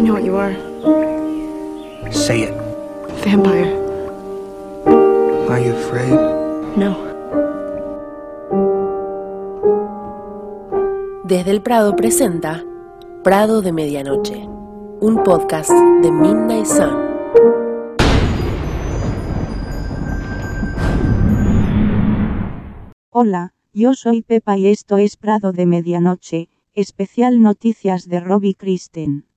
I know what you are. Say it. Vampire. Are you afraid? No. Desde el Prado presenta Prado de Medianoche, un podcast de Midnight Sun. Hola, yo soy Pepa y esto es Prado de Medianoche, especial noticias de Robbie Kristen.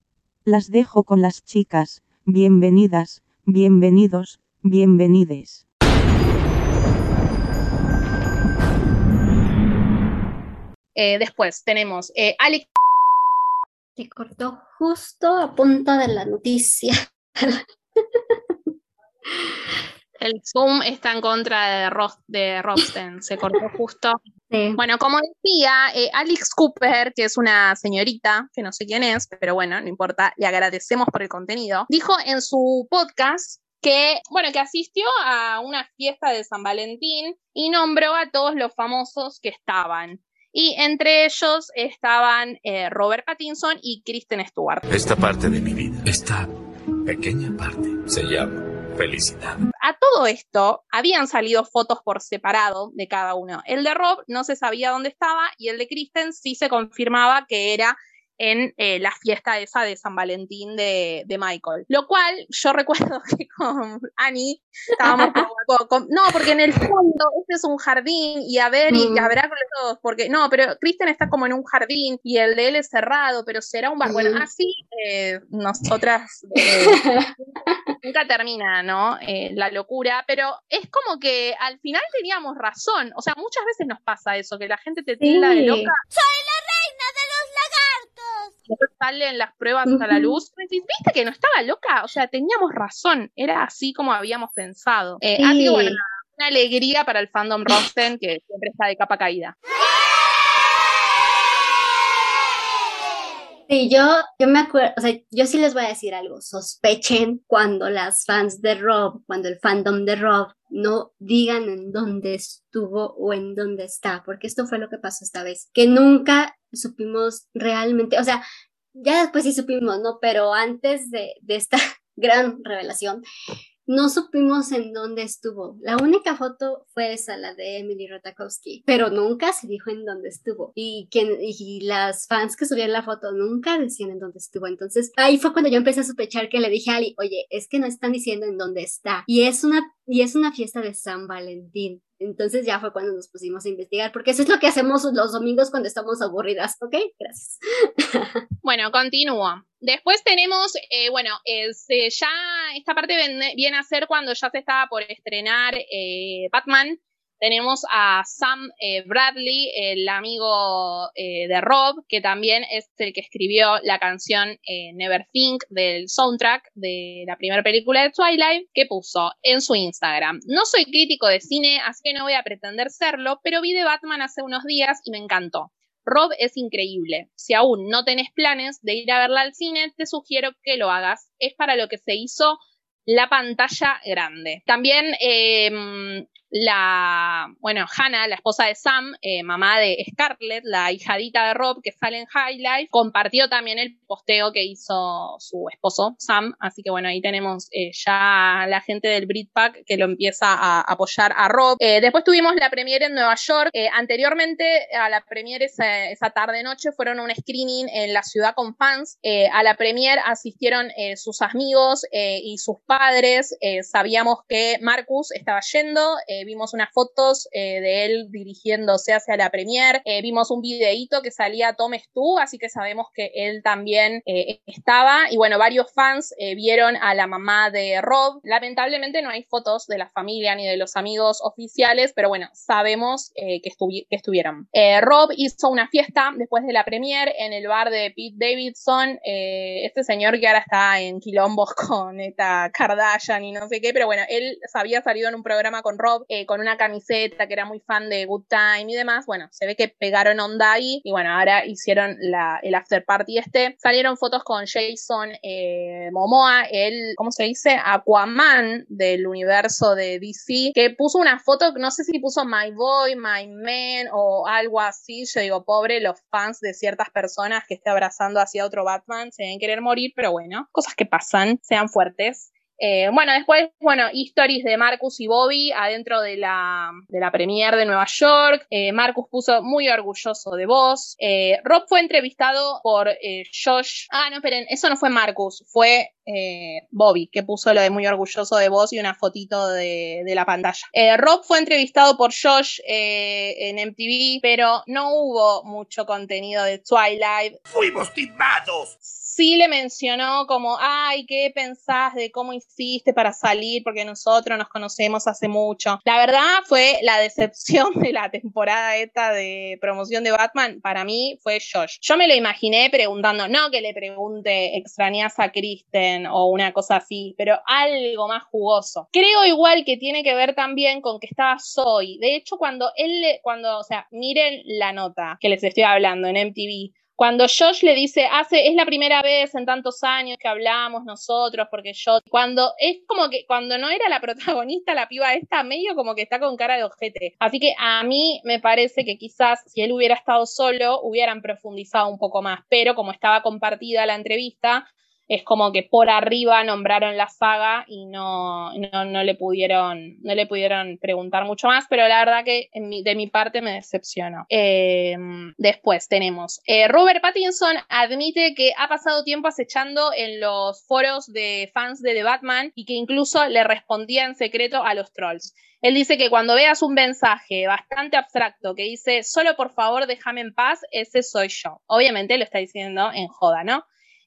Las dejo con las chicas, bienvenidas, bienvenidos, bienvenides. Eh, después tenemos eh, Alex. Se cortó justo a punto de la noticia. El Zoom está en contra de, Ros de Robsten, se cortó justo. Sí. Bueno, como decía, eh, Alex Cooper, que es una señorita, que no sé quién es, pero bueno, no importa, le agradecemos por el contenido, dijo en su podcast que, bueno, que asistió a una fiesta de San Valentín y nombró a todos los famosos que estaban. Y entre ellos estaban eh, Robert Pattinson y Kristen Stewart. Esta parte de mi vida, esta pequeña parte, se llama felicidad. A todo esto habían salido fotos por separado de cada uno. El de Rob no se sabía dónde estaba y el de Kristen sí se confirmaba que era en eh, la fiesta esa de San Valentín de, de, Michael. Lo cual yo recuerdo que con Annie estábamos como, con, no, porque en el fondo este es un jardín y a ver, y, y habrá con todos, porque no, pero Kristen está como en un jardín y el de él es cerrado, pero será un bar. Bueno, así eh, nosotras eh, nunca termina, ¿no? Eh, la locura, pero es como que al final teníamos razón. O sea, muchas veces nos pasa eso, que la gente te tilda Sí. de loca. ¡Soy la salen las pruebas a la luz, viste que no estaba loca, o sea, teníamos razón, era así como habíamos pensado. Eh, Sí. Así que bueno, una alegría para el fandom Rosten, que siempre está de capa caída. Sí, yo, yo me acuerdo, o sea, yo sí les voy a decir algo, sospechen cuando las fans de Rob, cuando el fandom de Rob no digan en dónde estuvo o en dónde está, porque esto fue lo que pasó esta vez, que nunca supimos realmente, o sea, ya después sí supimos, ¿no? Pero antes de, de esta gran revelación, no supimos en dónde estuvo. La única foto fue esa, la de Emily Ratajkowski, pero nunca se dijo en dónde estuvo. Y, quien, y las fans que subían la foto nunca decían en dónde estuvo. Entonces ahí fue cuando yo empecé a sospechar que le dije a Ali, oye, es que no están diciendo en dónde está. Y es una, y es una fiesta de San Valentín. Entonces ya fue cuando nos pusimos a investigar, porque eso es lo que hacemos los domingos cuando estamos aburridas, ¿ok? Gracias. Bueno, continúo. Después tenemos, eh, bueno, es, eh, ya esta parte viene, a ser cuando ya se estaba por estrenar eh, Batman. Tenemos a Sam eh, Bradley, el amigo eh, de Rob, que también es el que escribió la canción eh, Never Think del soundtrack de la primera película de Twilight, que puso en su Instagram. No soy crítico de cine, así que no voy a pretender serlo, pero vi de Batman hace unos días y me encantó. Rob es increíble. Si aún no tenés planes de ir a verla al cine, te sugiero que lo hagas. Es para lo que se hizo la pantalla grande. También eh, la, bueno, Hannah, la esposa de Sam, eh, mamá de Scarlett, la hijadita de Rob que sale en High Life, compartió también el posteo que hizo su esposo Sam. Así que bueno, ahí tenemos eh, ya la gente del Britpack que lo empieza a apoyar a Rob. Eh, después tuvimos la premiere en Nueva York. Anteriormente a la premiere esa, esa tarde-noche fueron un screening en la ciudad con fans. A la premiere asistieron sus amigos y sus padres. sabíamos que Marcus estaba yendo. Vimos unas fotos de él dirigiéndose hacia la premiere. vimos un videíto que salía Tom Stu, así que sabemos que él también estaba. Y bueno, varios fans vieron a la mamá de Rob. Lamentablemente no hay fotos de la familia ni de los amigos oficiales, pero bueno, sabemos que, que, estuvieron. Rob hizo una fiesta después de la premiere en el bar de Pete Davidson. este señor que ahora está en quilombos con esta Kardashian y no sé qué, pero bueno, él había salido en un programa con Rob eh, con una camiseta que era muy fan de Good Time y demás. Bueno, se ve que pegaron onda ahí y bueno, ahora hicieron la, el after party este. Salieron fotos con Jason eh, Momoa, el, ¿cómo se dice? Aquaman del universo de DC, que puso una foto, no sé si puso My Boy, My Man o algo así. Yo digo, pobre los fans de ciertas personas que esté abrazando hacia otro Batman, se deben querer morir, pero bueno, cosas que pasan, sean fuertes. Eh, bueno, después, bueno, histories de Marcus y Bobby adentro de la, de la premier de Nueva York. Eh, Marcus puso muy orgulloso de vos. Eh, Rob fue entrevistado por Josh. Ah, no, esperen, eso no fue Marcus, fue Bobby que puso lo de muy orgulloso de vos y una fotito de, de la pantalla. Rob fue entrevistado por Josh en MTV, pero no hubo mucho contenido de Twilight. ¡Fuimos timados! Sí le mencionó como, ay, ¿qué pensás de cómo hiciste para salir? Porque nosotros nos conocemos hace mucho. La verdad fue la decepción de la temporada esta de promoción de Batman. Para mí fue Josh. Yo me lo imaginé preguntando, no que le pregunte, extrañas a Kristen o una cosa así, pero algo más jugoso. Creo igual que tiene que ver también con que estaba Zoe. De hecho, cuando él, cuando, o sea, miren la nota que les estoy hablando en MTV, cuando Josh le dice, hace, es la primera vez en tantos años que hablamos nosotros, porque yo, cuando es como que cuando no era la protagonista, la piba esta, medio como que está con cara de ojete. Así que a mí me parece que quizás si él hubiera estado solo, hubieran profundizado un poco más, pero como estaba compartida la entrevista, es como que por arriba nombraron la saga y no, no, le, pudieron, no le pudieron preguntar mucho más, pero la verdad que de mi parte me decepcionó. Eh, después tenemos, eh, Robert Pattinson admite que ha pasado tiempo acechando en los foros de fans de The Batman y que incluso le respondía en secreto a los trolls. Él dice que cuando veas un mensaje bastante abstracto que dice, solo por favor déjame en paz, ese soy yo. Obviamente lo está diciendo en joda, ¿no?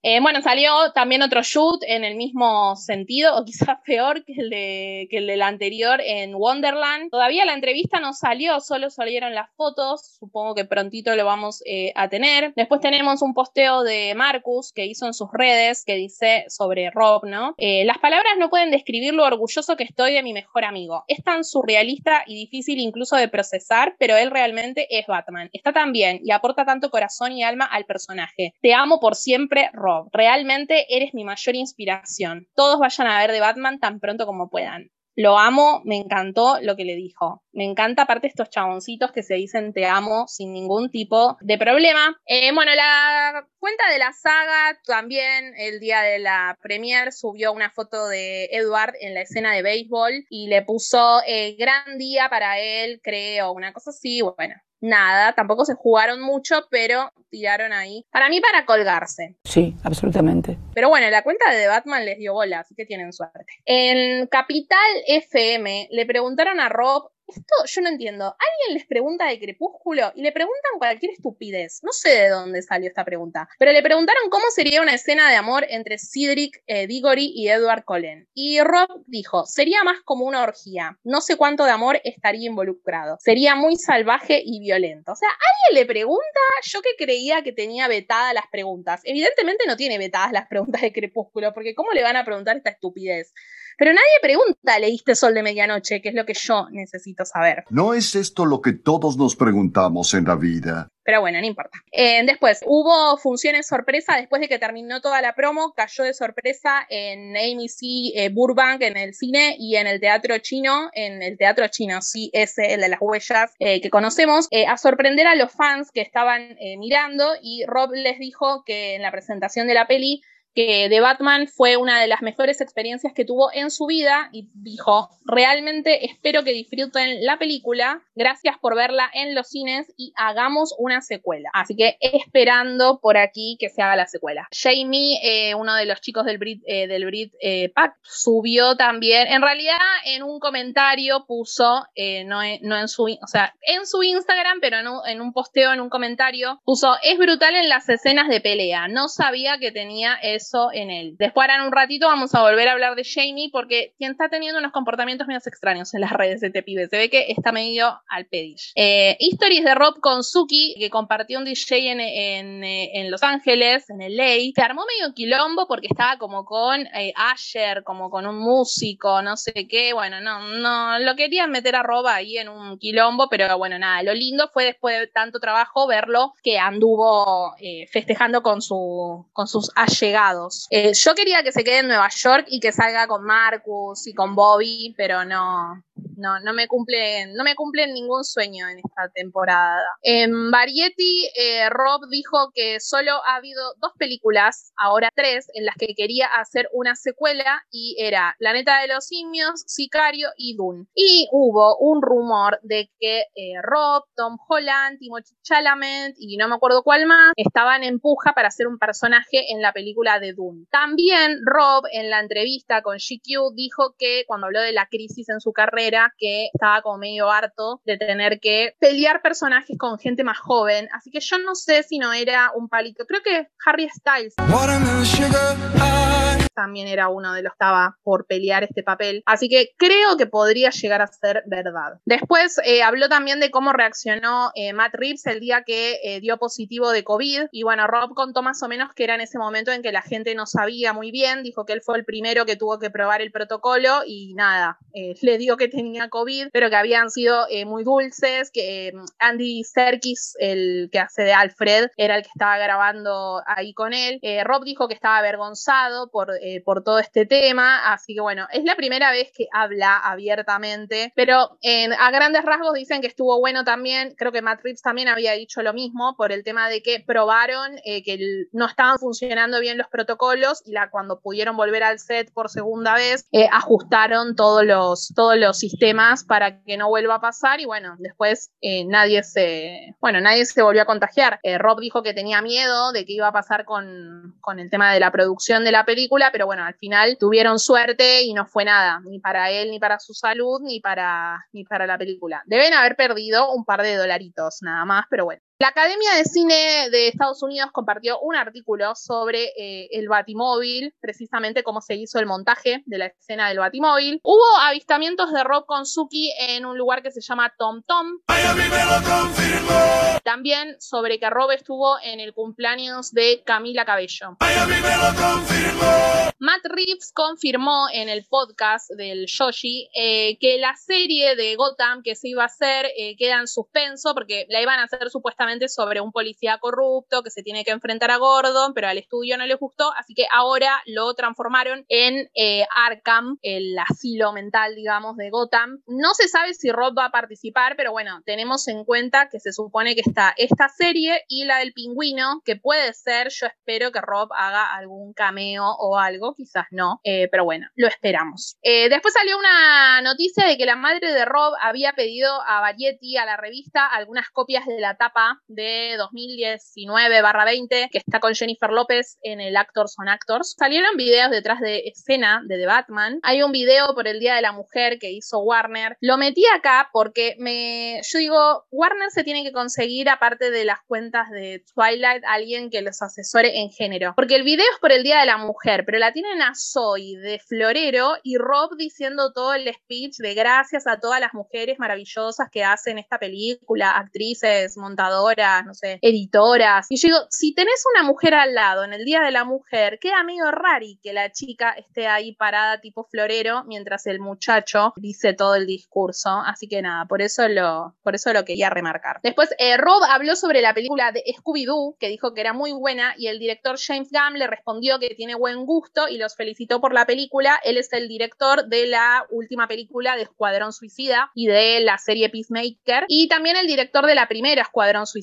Eh, bueno, salió también otro shoot en el mismo sentido, o quizás peor que el, de, que el del anterior en Wonderland. Todavía la entrevista no salió, solo salieron las fotos. Supongo que prontito lo vamos eh, a tener. Después tenemos un posteo de Marcus que hizo en sus redes que dice sobre Rob, ¿no? Eh, las palabras no pueden describir lo orgulloso que estoy de mi mejor amigo. Es tan surrealista y difícil incluso de procesar, pero él realmente es Batman. Está tan bien y aporta tanto corazón y alma al personaje. Te amo por siempre, Rob. Realmente eres mi mayor inspiración. Todos vayan a ver de Batman tan pronto como puedan. Lo amo, me encantó lo que le dijo. Me encanta aparte estos chaboncitos que se dicen te amo sin ningún tipo de problema. Eh, bueno, la cuenta de la saga también el día de la premier subió una foto de Edward en la escena de béisbol y le puso eh, gran día para él, creo, una cosa así. Bueno, nada, tampoco se jugaron mucho, pero tiraron ahí. Para mí, para colgarse. Sí, absolutamente. Pero bueno, la cuenta de Batman les dio bola, así que tienen suerte. En Capital FM le preguntaron a Rob esto yo no entiendo. Alguien les pregunta de Crepúsculo y le preguntan cualquier estupidez. No sé de dónde salió esta pregunta, pero le preguntaron cómo sería una escena de amor entre Cedric eh, Diggory y Edward Cullen. Y Rob dijo, sería más como una orgía. No sé cuánto de amor estaría involucrado. Sería muy salvaje y violento. O sea, alguien le pregunta, yo que creía que tenía vetadas las preguntas. Evidentemente no tiene vetadas las preguntas de Crepúsculo, porque ¿cómo le van a preguntar esta estupidez? Pero nadie pregunta, ¿leíste Sol de Medianoche? Que es lo que yo necesito saber. No es esto lo que todos nos preguntamos en la vida. Pero bueno, no importa. Eh, después, hubo funciones sorpresa después de que terminó toda la promo, cayó de sorpresa en AMC eh, Burbank, en el cine y en el teatro chino, en el teatro chino, sí, ese, el de las huellas eh, que conocemos, a sorprender a los fans que estaban mirando y Rob les dijo que en la presentación de la peli que The Batman fue una de las mejores experiencias que tuvo en su vida y dijo, realmente espero que disfruten la película, gracias por verla en los cines y hagamos una secuela. Así que esperando por aquí que se haga la secuela. Jamie, eh, uno de los chicos del Brit, eh, del Brit eh, Pack, subió también, en realidad en un comentario puso, no, no, en su, o sea, en su Instagram, pero en un, en un posteo, en un comentario, puso, es brutal en las escenas de pelea, no sabía que tenía eso en él. Después, ahora en un ratito, vamos a volver a hablar de Jamie, porque quien está teniendo unos comportamientos medio extraños en las redes de este. Se ve que está medio al pedish. Eh, Histories de Rob con Suki, que compartió un DJ en, en, en Los Ángeles, en el LA. Se armó medio quilombo porque estaba como con eh, Asher, como con un músico, no sé qué. Bueno, no, no, lo querían meter a Rob ahí en un quilombo, pero bueno, nada. Lo lindo fue después de tanto trabajo verlo que anduvo eh, festejando con, su, con sus allegados. Eh, yo quería que se quede en Nueva York y que salga con Marcus y con Bobby, pero no, no, no me cumplen, no me cumplen ningún sueño en esta temporada. En Variety, eh, Rob dijo que solo ha habido dos películas, ahora tres, en las que quería hacer una secuela y era Planeta de los Simios, Sicario y Dune. Y hubo un rumor de que eh, Rob, Tom Holland, Timothée Chalamet y no me acuerdo cuál más, estaban en puja para hacer un personaje en la película de Dune. También Rob en la entrevista con GQ dijo que cuando habló de la crisis en su carrera, que estaba como medio harto de tener que pelear personajes con gente más joven. Así que yo no sé si no era un palito. Creo que Harry Styles también era uno de los que estaba por pelear este papel. Así que creo que podría llegar a ser verdad. Después eh, habló también de cómo reaccionó eh, Matt Reeves el día que eh, dio positivo de COVID. Y bueno, Rob contó más o menos que era en ese momento en que la gente no sabía muy bien. Dijo que él fue el primero que tuvo que probar el protocolo y nada, le dio que tenía COVID, pero que habían sido muy dulces, que Andy Serkis, el que hace de Alfred, era el que estaba grabando ahí con él. Rob dijo que estaba avergonzado por eh, por todo este tema. Así que bueno, es la primera vez que habla abiertamente, pero a grandes rasgos dicen que estuvo bueno también. Creo que Matt Reeves también había dicho lo mismo por el tema de que probaron eh, que no estaban funcionando bien los protocolos y cuando pudieron volver al set por segunda vez, eh, ajustaron todos los, todos los sistemas para que no vuelva a pasar y bueno, después nadie se, bueno, nadie se volvió a contagiar. Rob dijo que tenía miedo de que iba a pasar con, con el tema de la producción de la película, pero bueno, al final tuvieron suerte y no fue nada, ni para él, ni para su salud, ni para, ni para la película. Deben haber perdido un par de dolaritos nada más, pero bueno. La Academia de Cine de Estados Unidos compartió un artículo sobre eh, el Batimóvil, precisamente cómo se hizo el montaje de la escena del Batimóvil. Hubo avistamientos de Rob Konsuki en un lugar que se llama Tom Tom. También sobre que Rob estuvo en el cumpleaños de Camila Cabello. Matt Reeves confirmó en el podcast del Yoshi eh, que la serie de Gotham que se iba a hacer eh, queda en suspenso porque la iban a hacer supuestamente sobre un policía corrupto que se tiene que enfrentar a Gordon, pero al estudio no les gustó, así que ahora lo transformaron en eh, Arkham, el asilo mental, digamos, de Gotham. No se sabe si Rob va a participar, pero bueno, tenemos en cuenta que se supone que está esta serie y la del pingüino, que puede ser, yo espero que Rob haga algún cameo o algo, quizás no, eh, pero bueno, lo esperamos. Eh, después salió una noticia de que la madre de Rob había pedido a Variety, a la revista, algunas copias de la tapa de 2019-20, que está con Jennifer López en el Actors on Actors. Salieron videos detrás de escena de The Batman. Hay un video por el Día de la Mujer que hizo Warner. Lo metí acá porque me, yo digo, Warner se tiene que conseguir, aparte de las cuentas de Twilight, alguien que los asesore en género. Porque el video es por el Día de la Mujer, pero la tienen a Zoe de florero y Rob diciendo todo el speech de gracias a todas las mujeres maravillosas que hacen esta película, actrices, no sé, editoras. Y yo digo, si tenés una mujer al lado en el Día de la Mujer, queda medio rari que la chica esté ahí parada tipo florero mientras el muchacho dice todo el discurso. Así que nada, por eso lo, por eso lo quería remarcar. Después, eh, Rob habló sobre la película de Scooby-Doo, que dijo que era muy buena, y el director James Gunn le respondió que tiene buen gusto y los felicitó por la película. Él es el director de la última película de Escuadrón Suicida y de la serie Peacemaker, y también el director de la primera Escuadrón Suicida,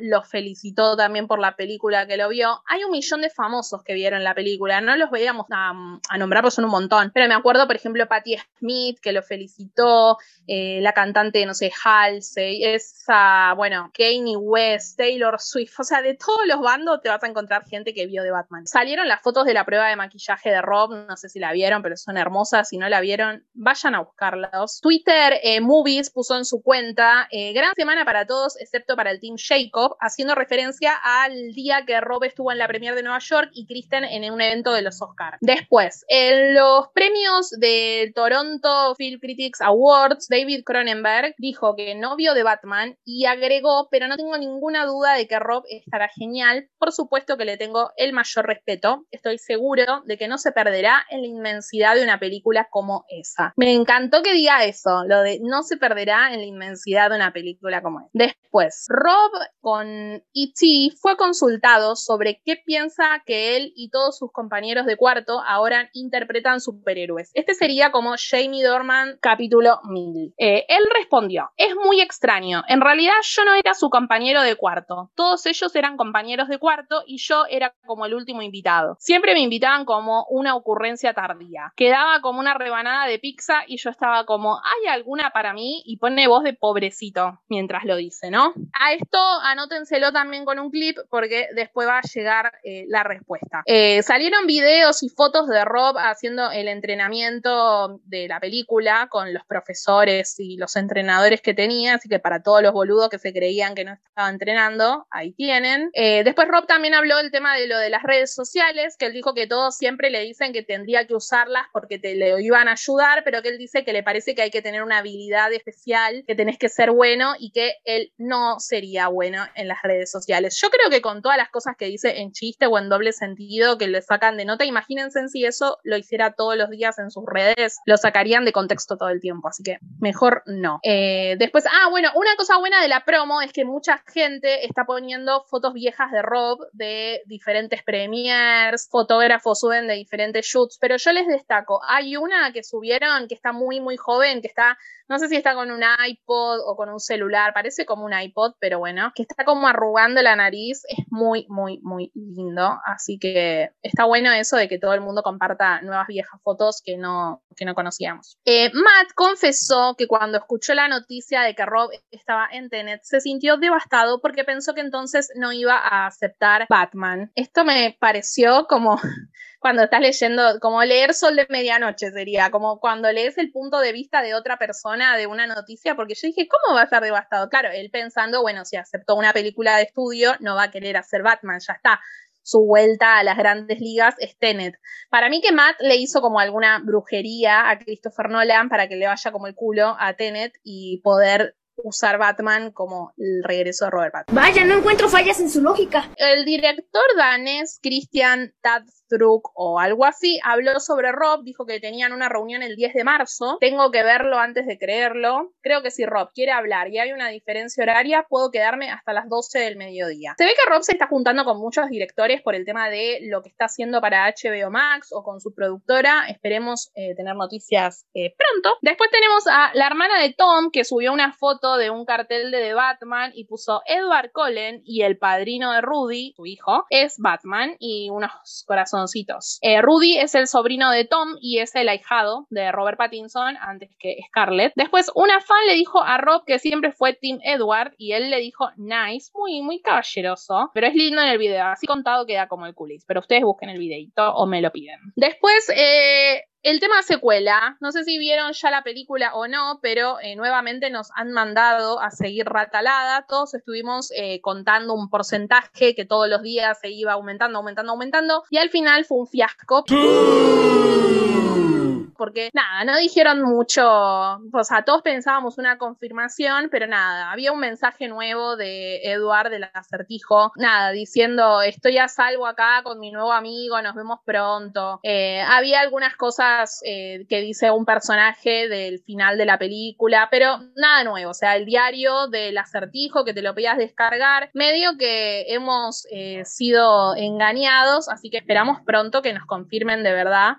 lo felicitó también por la película que lo vio. Hay un millón de famosos que vieron la película, no los veíamos a, nombrar, pues son un montón, pero me acuerdo, por ejemplo, Patti Smith, que lo felicitó, eh, la cantante, no sé, Halsey, esa, bueno, Kanye West, Taylor Swift, o sea, de todos los bandos te vas a encontrar gente que vio de Batman. Salieron las fotos de la prueba de maquillaje de Rob, no sé si la vieron, pero son hermosas, si no la vieron, vayan a buscarlas. Twitter eh, Movies puso en su cuenta, eh, gran semana para todos, excepto para el team Jacob, haciendo referencia al día que Rob estuvo en la premier de Nueva York y Kristen en un evento de los Oscars. Después, en los premios del Toronto Film Critics Awards, David Cronenberg dijo que no vio de Batman y agregó, pero no tengo ninguna duda de que Rob estará genial. Por supuesto que le tengo el mayor respeto. Estoy seguro de que no se perderá en la inmensidad de una película como esa. Me encantó que diga eso, lo de no se perderá en la inmensidad de una película como esa. Después, Rob con E.T. fue consultado sobre qué piensa que él y todos sus compañeros de cuarto ahora interpretan superhéroes. Este sería como Jamie Dorman capítulo 1000. Eh, él respondió, es muy extraño, en realidad yo no era su compañero de cuarto, todos ellos eran compañeros de cuarto y yo era como el último invitado. Siempre me invitaban como una ocurrencia tardía. Quedaba como una rebanada de pizza y yo estaba como, ¿hay alguna para mí? Y pone voz de pobrecito mientras lo dice, ¿no? A esto anótenselo también con un clip porque después va a llegar eh, la respuesta. Eh, salieron videos y fotos de Rob haciendo el entrenamiento de la película con los profesores y los entrenadores que tenía, así que para todos los boludos que se creían que no estaba entrenando, ahí tienen. Eh, después Rob también habló del tema de lo de las redes sociales, que él dijo que todos siempre le dicen que tendría que usarlas porque te le iban a ayudar, pero que él dice que le parece que hay que tener una habilidad especial, que tenés que ser bueno y que él no sería bueno en las redes sociales. Yo creo que con todas las cosas que dice en chiste o en doble sentido que le sacan de nota, imagínense si eso lo hiciera todos los días en sus redes, lo sacarían de contexto todo el tiempo, así que mejor no. Eh, después, ah, bueno, una cosa buena de la promo es que mucha gente está poniendo fotos viejas de Rob de diferentes premiers, fotógrafos suben de diferentes shoots, pero yo les destaco, hay una que subieron que está muy, muy joven, que está, no sé si está con un iPod o con un celular, parece como un iPod, pero bueno, que está como arrugando la nariz, es muy, muy, muy lindo, así que está bueno eso de que todo el mundo comparta nuevas viejas fotos que no, que no conocíamos. Eh, Matt confesó que cuando escuchó la noticia de que Rob estaba en Tenet, se sintió devastado porque pensó que entonces no iba a aceptar Batman. Esto me pareció como cuando estás leyendo, como leer Sol de Medianoche sería, como cuando lees el punto de vista de otra persona de una noticia, porque yo dije, ¿cómo va a estar devastado? Claro, él pensando, bueno, si aceptó una película de estudio, no va a querer hacer Batman, ya está. Su vuelta a las grandes ligas es Tenet. Para mí que Matt le hizo como alguna brujería a Christopher Nolan para que le vaya como el culo a Tenet y poder usar Batman como el regreso de Robert Pattinson. Vaya, no encuentro fallas en su lógica. El director danés Christian Tadstruk o algo así habló sobre Rob, dijo que tenían una reunión el 10 de marzo. Tengo que verlo antes de creerlo. Creo que si Rob quiere hablar y hay una diferencia horaria, puedo quedarme hasta las 12 del mediodía. Se ve que Rob se está juntando con muchos directores por el tema de lo que está haciendo para HBO Max o con su productora. Esperemos eh, tener noticias eh, pronto. Después tenemos a la hermana de Tom que subió una foto de un cartel de Batman y puso Edward Cullen y el padrino de Rudy, su hijo, es Batman y unos corazoncitos. Eh, Rudy es el sobrino de Tom y es el ahijado de Robert Pattinson antes que Scarlett. Después, una fan le dijo a Rob que siempre fue Tim Edward y él le dijo nice, muy, muy caballeroso, pero es lindo en el video, así contado queda como el culis, pero ustedes busquen el videito o me lo piden. Después, eh, el tema secuela, no sé si vieron ya la película o no, pero eh, nuevamente nos han mandado a seguir ratalada. Todos estuvimos eh, contando un porcentaje que todos los días se iba aumentando, aumentando, aumentando. Y al final fue un fiasco porque nada, no dijeron mucho, o sea, todos pensábamos una confirmación, pero nada, había un mensaje nuevo de Eduard del acertijo, nada, diciendo estoy a salvo acá con mi nuevo amigo, nos vemos pronto. Eh, había algunas cosas eh, que dice un personaje del final de la película, pero nada nuevo, o sea, el diario del acertijo que te lo podías descargar, medio que hemos eh, sido engañados, así que esperamos pronto que nos confirmen de verdad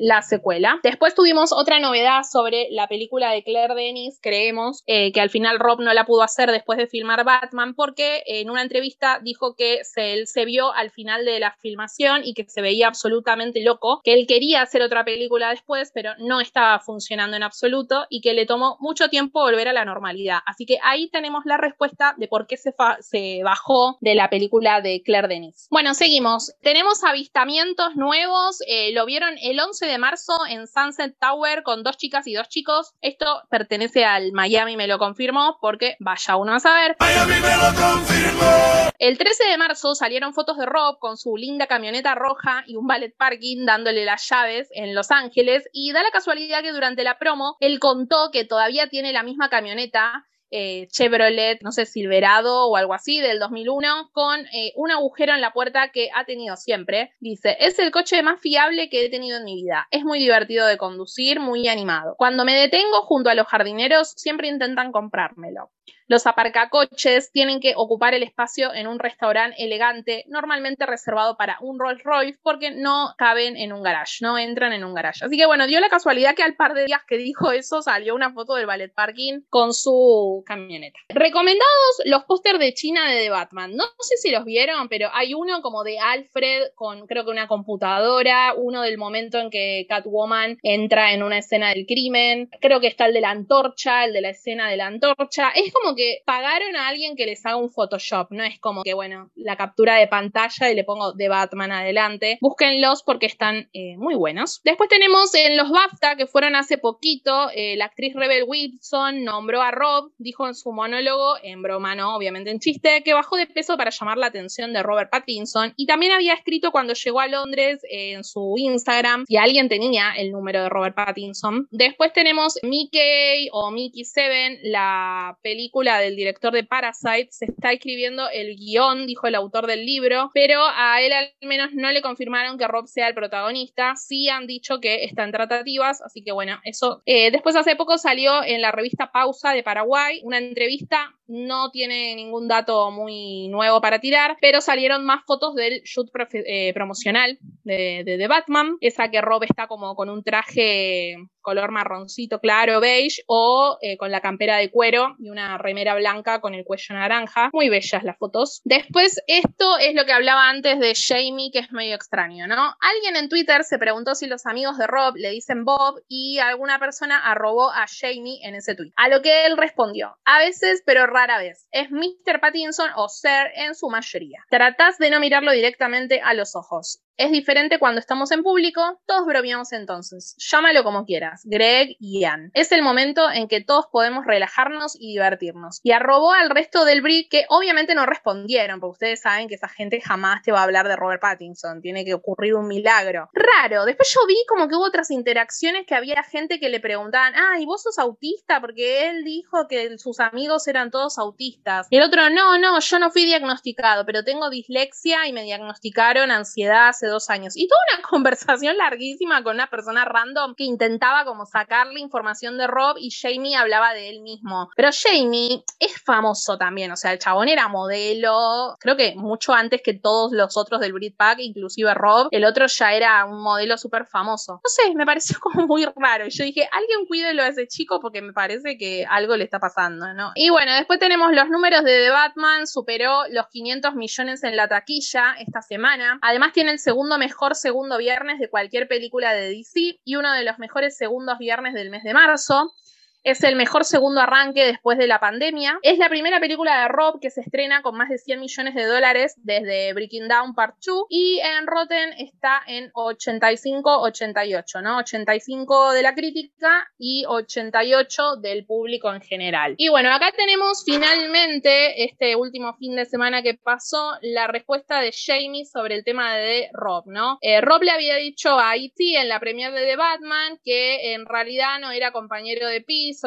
la secuela. Después tuvimos otra novedad sobre la película de Claire Denis, creemos eh, que al final Rob no la pudo hacer después de filmar Batman porque en una entrevista dijo que se, él se vio al final de la filmación y que se veía absolutamente loco, que él quería hacer otra película después, pero no estaba funcionando en absoluto y que le tomó mucho tiempo volver a la normalidad. Así que ahí tenemos la respuesta de por qué se, se bajó de la película de Claire Denis. Bueno, seguimos. Tenemos avistamientos nuevos, eh, lo vieron el 11 de marzo en Sunset Tower con dos chicas y dos chicos. Esto pertenece al Miami, me lo confirmó, porque vaya uno a saber. Miami me lo confirmó. El 13 de marzo salieron fotos de Rob con su linda camioneta roja y un ballet parking dándole las llaves en Los Ángeles y da la casualidad que durante la promo él contó que todavía tiene la misma camioneta eh, Chevrolet, no sé, Silverado o algo así del 2001, con eh, un agujero en la puerta que ha tenido siempre. Dice, es el coche más fiable que he tenido en mi vida. Es muy divertido de conducir, muy animado. Cuando me detengo junto a los jardineros, siempre intentan comprármelo. Los aparcacoches tienen que ocupar el espacio en un restaurante elegante, normalmente reservado para un Rolls Royce, porque no caben en un garage, no entran en un garage. Así que bueno, dio la casualidad que al par de días que dijo eso salió una foto del ballet parking con su camioneta. Recomendados los pósters de China de The Batman. No sé si los vieron, pero hay uno como de Alfred con creo que una computadora, uno del momento en que Catwoman entra en una escena del crimen, creo que está el de la antorcha, el de la escena de la antorcha. Como que pagaron a alguien que les haga un Photoshop, no es como que, bueno, la captura de pantalla y le pongo de Batman adelante. Búsquenlos porque están eh, muy buenos. Después tenemos en los BAFTA, que fueron hace poquito, eh, la actriz Rebel Wilson nombró a Rob, dijo en su monólogo, en broma no, obviamente en chiste, que bajó de peso para llamar la atención de Robert Pattinson y también había escrito cuando llegó a Londres eh, en su Instagram y alguien tenía el número de Robert Pattinson. Después tenemos Mickey o Mickey Seven, la película del director de Parasite, se está escribiendo el guion, dijo el autor del libro, pero a él al menos no le confirmaron que Rob sea el protagonista, sí han dicho que está en tratativas, así que bueno, eso. Eh, después hace poco salió en la revista Pausa de Paraguay una entrevista, no tiene ningún dato muy nuevo para tirar, pero salieron más fotos del shoot eh, promocional de, de, de Batman, esa que Rob está como con un traje color marroncito claro, beige, o eh, con la campera de cuero y una remera blanca con el cuello naranja. Muy bellas las fotos. Después, esto es lo que hablaba antes de Jamie, que es medio extraño, ¿no? Alguien en Twitter se preguntó si los amigos de Rob le dicen Bob y alguna persona arrobó a Jamie en ese tweet. A lo que él respondió, a veces, pero rara vez. Es Mr. Pattinson o Sir en su mayoría. Tratás de no mirarlo directamente a los ojos. Es diferente cuando estamos en público, todos bromeamos entonces. Llámalo como quieras, Greg y Ian. Es el momento en que todos podemos relajarnos y divertirnos. Y arrobó al resto del brick que obviamente no respondieron, porque ustedes saben que esa gente jamás te va a hablar de Robert Pattinson. Tiene que ocurrir un milagro. Raro. Después yo vi como que hubo otras interacciones que había gente que le preguntaban, ah, ¿y vos sos autista? Porque él dijo que sus amigos eran todos autistas. Y el otro, no, no, yo no fui diagnosticado, pero tengo dislexia y me diagnosticaron ansiedad dos años. Y toda una conversación larguísima con una persona random que intentaba como sacarle información de Rob y Jamie hablaba de él mismo. Pero Jamie es famoso también, o sea, el chabón era modelo, creo que mucho antes que todos los otros del Britpack, inclusive Rob, el otro ya era un modelo súper famoso. No sé, me pareció como muy raro. Y yo dije, alguien cuídelo a ese chico porque me parece que algo le está pasando, ¿no? Y bueno, después tenemos los números de The Batman, superó los 500 millones en la taquilla esta semana. Además tiene el segundo segundo mejor segundo viernes de cualquier película de DC y uno de los mejores segundos viernes del mes de marzo. Es el mejor segundo arranque después de la pandemia. Es la primera película de Rob que se estrena con más de 100 millones de dólares desde Breaking Down Part 2 y en Rotten está en 85-88, ¿no? 85 de la crítica y 88 del público en general. Y bueno, acá tenemos finalmente este último fin de semana que pasó la respuesta de Jamie sobre el tema de Rob, ¿no? Eh, Rob le había dicho a E.T. en la premiere de The Batman que en realidad no era compañero de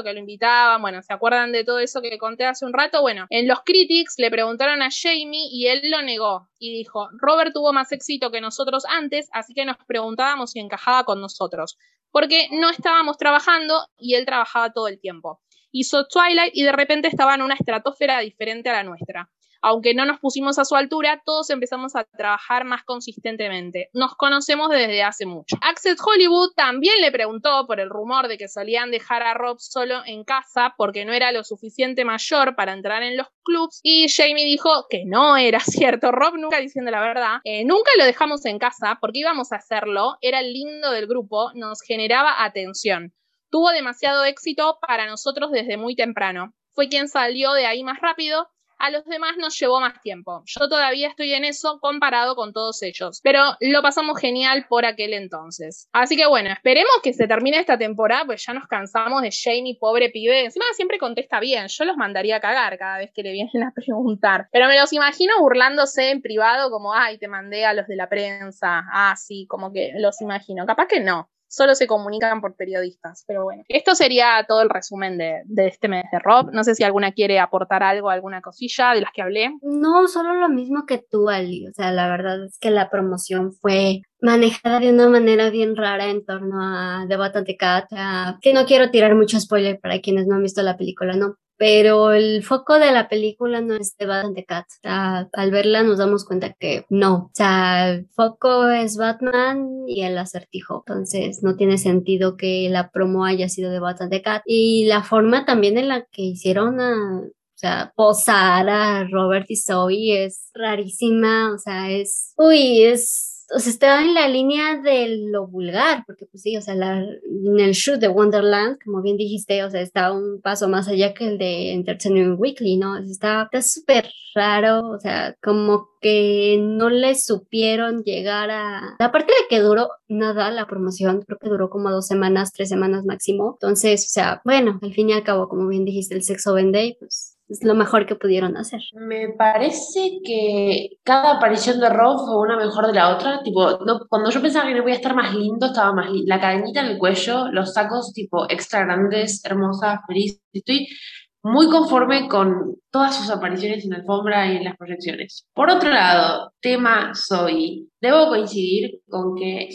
que lo invitaban, bueno, ¿se acuerdan de todo eso que conté hace un rato? Bueno, en los critics le preguntaron a Jamie y él lo negó y dijo, Robert tuvo más éxito que nosotros antes, así que nos preguntábamos si encajaba con nosotros, porque no estábamos trabajando y él trabajaba todo el tiempo. Hizo Twilight y de repente estaba en una estratosfera diferente a la nuestra aunque no nos pusimos a su altura, todos empezamos a trabajar más consistentemente. Nos conocemos desde hace mucho. Access Hollywood también le preguntó por el rumor de que solían dejar a Rob solo en casa porque no era lo suficiente mayor para entrar en los clubs y Jamie dijo que no era cierto. Rob nunca diciendo la verdad, eh, nunca lo dejamos en casa porque íbamos a hacerlo, era el lindo del grupo, nos generaba atención. Tuvo demasiado éxito para nosotros desde muy temprano. Fue quien salió de ahí más rápido a los demás nos llevó más tiempo. Yo todavía estoy en eso comparado con todos ellos, pero lo pasamos genial por aquel entonces. Así que bueno, esperemos que se termine esta temporada, pues ya nos cansamos de Jamie, pobre pibe. Encima siempre contesta bien, yo los mandaría a cagar cada vez que le vienen a preguntar, pero me los imagino burlándose en privado como, ay, te mandé a los de la prensa, ah, como que los imagino. Capaz que no solo se comunican por periodistas. Pero bueno, esto sería todo el resumen de, este mes de Rob. No sé si alguna quiere aportar algo, alguna cosilla de las que hablé. No, solo lo mismo que tú, Ali. O sea, la verdad es que la promoción fue manejada de una manera bien rara en torno a The Button Cat, que no quiero tirar mucho spoiler para quienes no han visto la película, ¿no? Pero el foco de la película no es de Batman de Cat. al verla nos damos cuenta que no. O sea, el foco es Batman y el acertijo. Entonces no tiene sentido que la promo haya sido de Batman de Cat. Y la forma también en la que hicieron a, o sea, posar a Robert y Zoe es rarísima, o sea, es, uy, es o sea, está en la línea de lo vulgar, porque pues sí, o sea, en el shoot de Wonderland, como bien dijiste, o sea, está un paso más allá que el de Entertainment Weekly, ¿no? Está súper raro, o sea, como que no le supieron llegar a... Aparte de que duró nada la promoción, creo que duró como dos semanas, tres semanas máximo, entonces, o sea, bueno, al fin y al cabo, como bien dijiste, el sexo vende, pues es lo mejor que pudieron hacer. Me parece que cada aparición de Rob fue una mejor de la otra. Tipo, cuando yo pensaba que no voy a estar más lindo, estaba más lindo. La cadenita en el cuello, los sacos tipo extra grandes, hermosas, feliz. Estoy muy conforme con todas sus apariciones en la alfombra y en las proyecciones. Por otro lado, tema Soy. Debo coincidir con que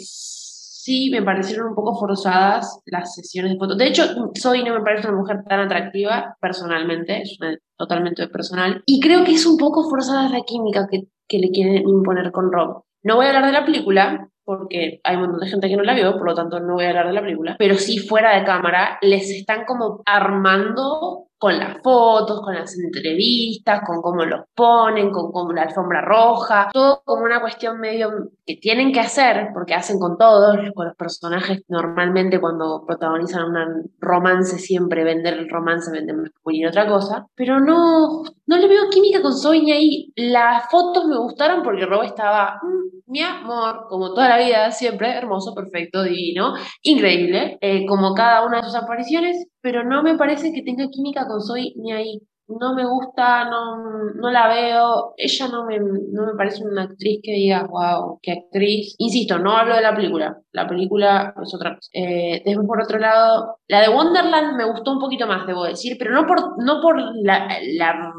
sí me parecieron un poco forzadas las sesiones de fotos. De hecho, Soy no me parece una mujer tan atractiva personalmente, es totalmente personal. Y creo que es un poco forzada la química que, que le quieren imponer con Rob. No voy a hablar de la película, porque hay un montón de gente que no la vio, por lo tanto no voy a hablar de la película, pero sí fuera de cámara les están como armando con las fotos, con las entrevistas, con cómo los ponen, con, con la alfombra roja, todo como una cuestión medio que tienen que hacer, porque hacen con todos, con los personajes normalmente cuando protagonizan un romance siempre vender el romance, venden cualquier otra cosa, pero no, no le veo química con Zoe ahí. Las fotos me gustaron porque Rob estaba, mm, mi amor, como toda la vida, siempre hermoso, perfecto, divino, increíble, eh, como cada una de sus apariciones, pero no me parece que tenga química con Zoe ni ahí. No me gusta, no, no la veo. Ella no me, no me parece una actriz que diga, wow, qué actriz. Insisto, no hablo de la película. La película es otra cosa. Eh, después, por otro lado, la de Wonderland me gustó un poquito más, debo decir, pero no por, no por la, la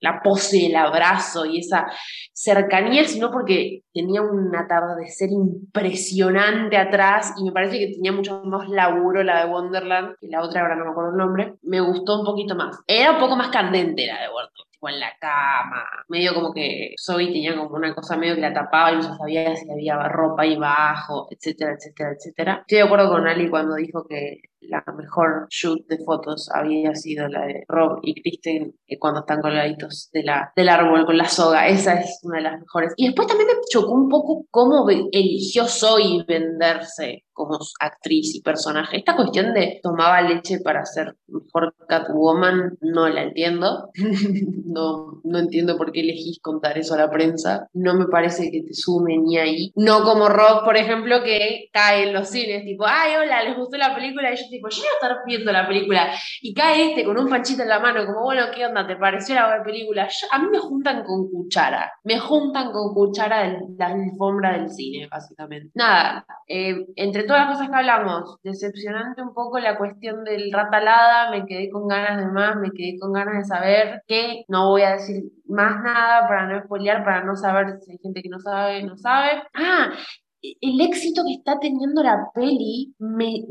la pose, el abrazo y esa cercanía, sino porque tenía un atardecer impresionante atrás y me parece que tenía mucho más laburo la de Wonderland que la otra, ahora no me acuerdo el nombre. Me gustó un poquito más. Era un poco más candente la de Wonderland en la cama, medio como que Zoe tenía como una cosa medio que la tapaba y no sabía si había ropa ahí bajo, etcétera, etcétera, etcétera. Estoy de acuerdo con Ali cuando dijo que la mejor shoot de fotos había sido la de Rob y Kristen eh, cuando están colgaditos de la, del árbol con la soga. Esa es una de las mejores. Y después también me chocó un poco cómo eligió Zoe venderse como actriz y personaje. Esta cuestión de tomaba leche para ser mejor Catwoman, no la entiendo. no, no entiendo por qué elegís contar eso a la prensa. No me parece que te sume ni ahí. No como Rob, por ejemplo, que cae en los cines, tipo, ay, hola, les gustó la película. Tipo, yo voy a estar viendo la película. Y cae este con un panchito en la mano, como, bueno, ¿qué onda? ¿Te pareció la buena película? a mí me juntan con cuchara. Me juntan con cuchara de la alfombra del cine, básicamente. Nada, eh, entre todas las cosas que hablamos, decepcionante un poco la cuestión del ratalada, me quedé con ganas de más, me quedé con ganas de saber que no voy a decir más nada para no spoilear, para no saber si hay gente que no sabe, no sabe. Ah, el éxito que está teniendo la peli me,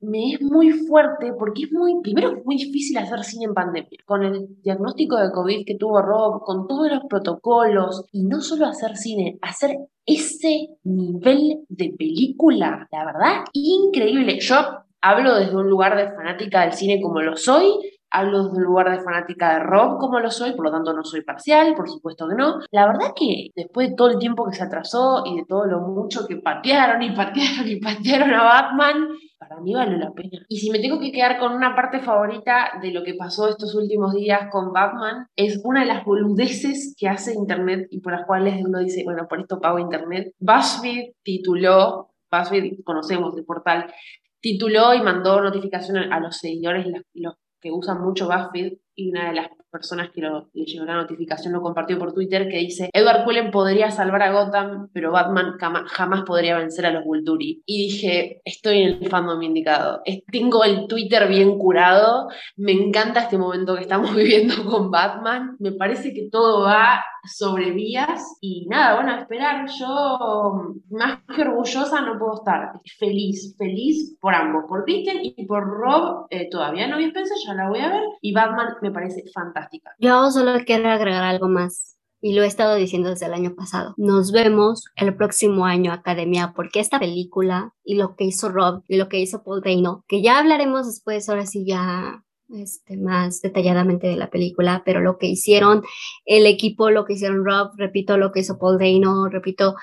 me, es muy fuerte porque es muy, primero es muy difícil hacer cine en pandemia, con el diagnóstico de COVID que tuvo Rob, con todos los protocolos, y no solo hacer cine, hacer ese nivel de película, la verdad, increíble. Yo hablo desde un lugar de fanática del cine como lo soy, hablo desde un lugar de fanática de rock como lo soy, por lo tanto no soy parcial, por supuesto que no. La verdad que después de todo el tiempo que se atrasó y de todo lo mucho que patearon y patearon y patearon a Batman, para mí vale la pena. Y si me tengo que quedar con una parte favorita de lo que pasó estos últimos días con Batman, es una de las boludeces que hace Internet y por las cuales uno dice, bueno, por esto pago Internet. BuzzFeed tituló, BuzzFeed conocemos el portal, tituló y mandó notificación a los seguidores, los que usan mucho BuzzFeed, y una de las personas que lo, le llegó la notificación lo compartió por Twitter que dice Edward Cullen podría salvar a Gotham, pero Batman jamás podría vencer a los Vulturi. Y dije, estoy en el fandom indicado. Tengo el Twitter bien curado. Me encanta este momento que estamos viviendo con Batman. Me parece que todo va sobre vías y nada, bueno, a esperar. Yo más que orgullosa no puedo estar. Feliz, feliz por ambos, por Kristen y por Rob. Eh, todavía no vi Spencer, ya la voy a ver. Y Batman me parece fantástica. Yo solo quiero agregar algo más. Y lo he estado diciendo desde el año pasado. Nos vemos el próximo año, Academia, porque esta película y lo que hizo Rob y lo que hizo Paul Dano, que ya hablaremos después, ahora sí ya este, más detalladamente de la película, pero lo que hicieron el equipo, lo que hicieron Rob, repito, lo que hizo Paul Dano, repito,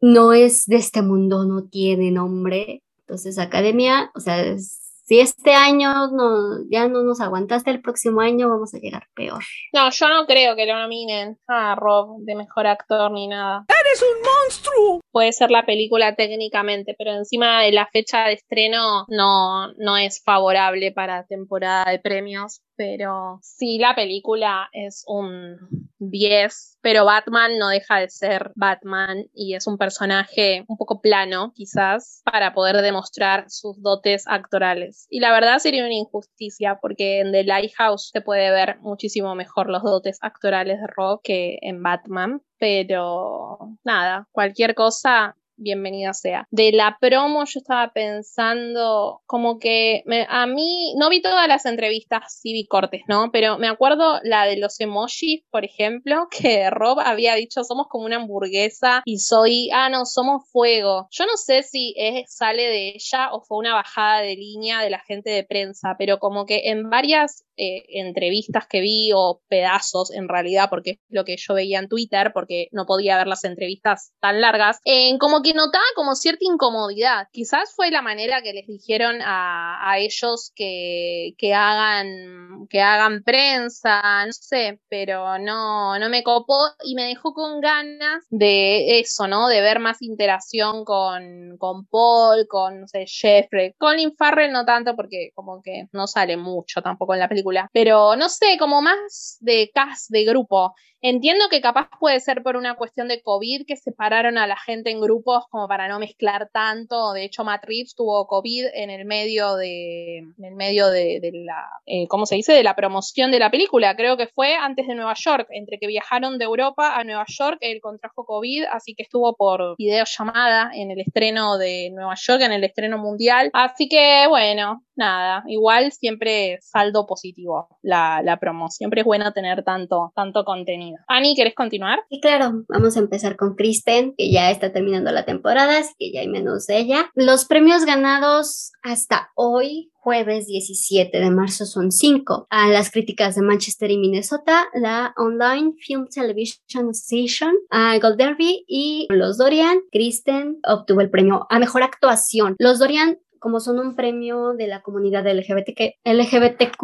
no es de este mundo, no tiene nombre. Entonces, Academia, o sea, es si este año no, ya no nos aguantaste, el próximo año vamos a llegar peor. No, yo no creo que lo nominen a Rob de mejor actor ni nada. ¡Eres un monstruo! Puede ser la película técnicamente, pero encima de la fecha de estreno no, no es favorable para temporada de premios pero sí la película es un 10, pero Batman no deja de ser Batman y es un personaje un poco plano, quizás, para poder demostrar sus dotes actorales. Y la verdad sería una injusticia porque en The Lighthouse se puede ver muchísimo mejor los dotes actorales de Rock que en Batman, pero nada, cualquier cosa bienvenida sea. De la promo yo estaba pensando como que a mí, no vi todas las entrevistas, sí cortes, ¿no? Pero me acuerdo la de los emojis, por ejemplo, que Rob había dicho somos como una hamburguesa y soy, ah, no, somos fuego. Yo no sé si sale de ella o fue una bajada de línea de la gente de prensa, pero como que en varias eh, entrevistas que vi o pedazos en realidad, porque es lo que yo veía en Twitter, porque no podía ver las entrevistas tan largas, en como que notaba como cierta incomodidad. Quizás fue la manera que les dijeron a, ellos que, que, hagan, que hagan prensa, no sé, pero no, no me copó y me dejó con ganas de eso, ¿no? De ver más interacción con, con Paul, con, no sé, Jeffrey. Colin Farrell no tanto porque como que no sale mucho tampoco en la película, pero no sé, como más de cast, de grupo. Entiendo que capaz puede ser por una cuestión de COVID que separaron a la gente en grupos como para no mezclar tanto. De hecho, Matt Reeves tuvo COVID en el medio de, en el medio de, la, eh, ¿cómo se dice? De la promoción de la película. Creo que fue antes de Nueva York, entre que viajaron de Europa a Nueva York, él contrajo COVID, así que estuvo por videollamada en el estreno de Nueva York, en el estreno mundial. Así que, bueno, nada, igual siempre saldo positivo la, la promo. Siempre es bueno tener tanto, tanto contenido. Ani, ¿querés continuar? Sí, claro. Vamos a empezar con Kristen, que ya está terminando la temporada, así que ya hay menos de ella. Los premios ganados hasta hoy jueves 17 de marzo son cinco. A las críticas de Manchester y Minnesota, la Online Film Television Station, a Gold Derby y los Dorian. Kristen obtuvo el premio a mejor actuación. Los Dorian como son un premio de la comunidad LGBTQ, LGBTQ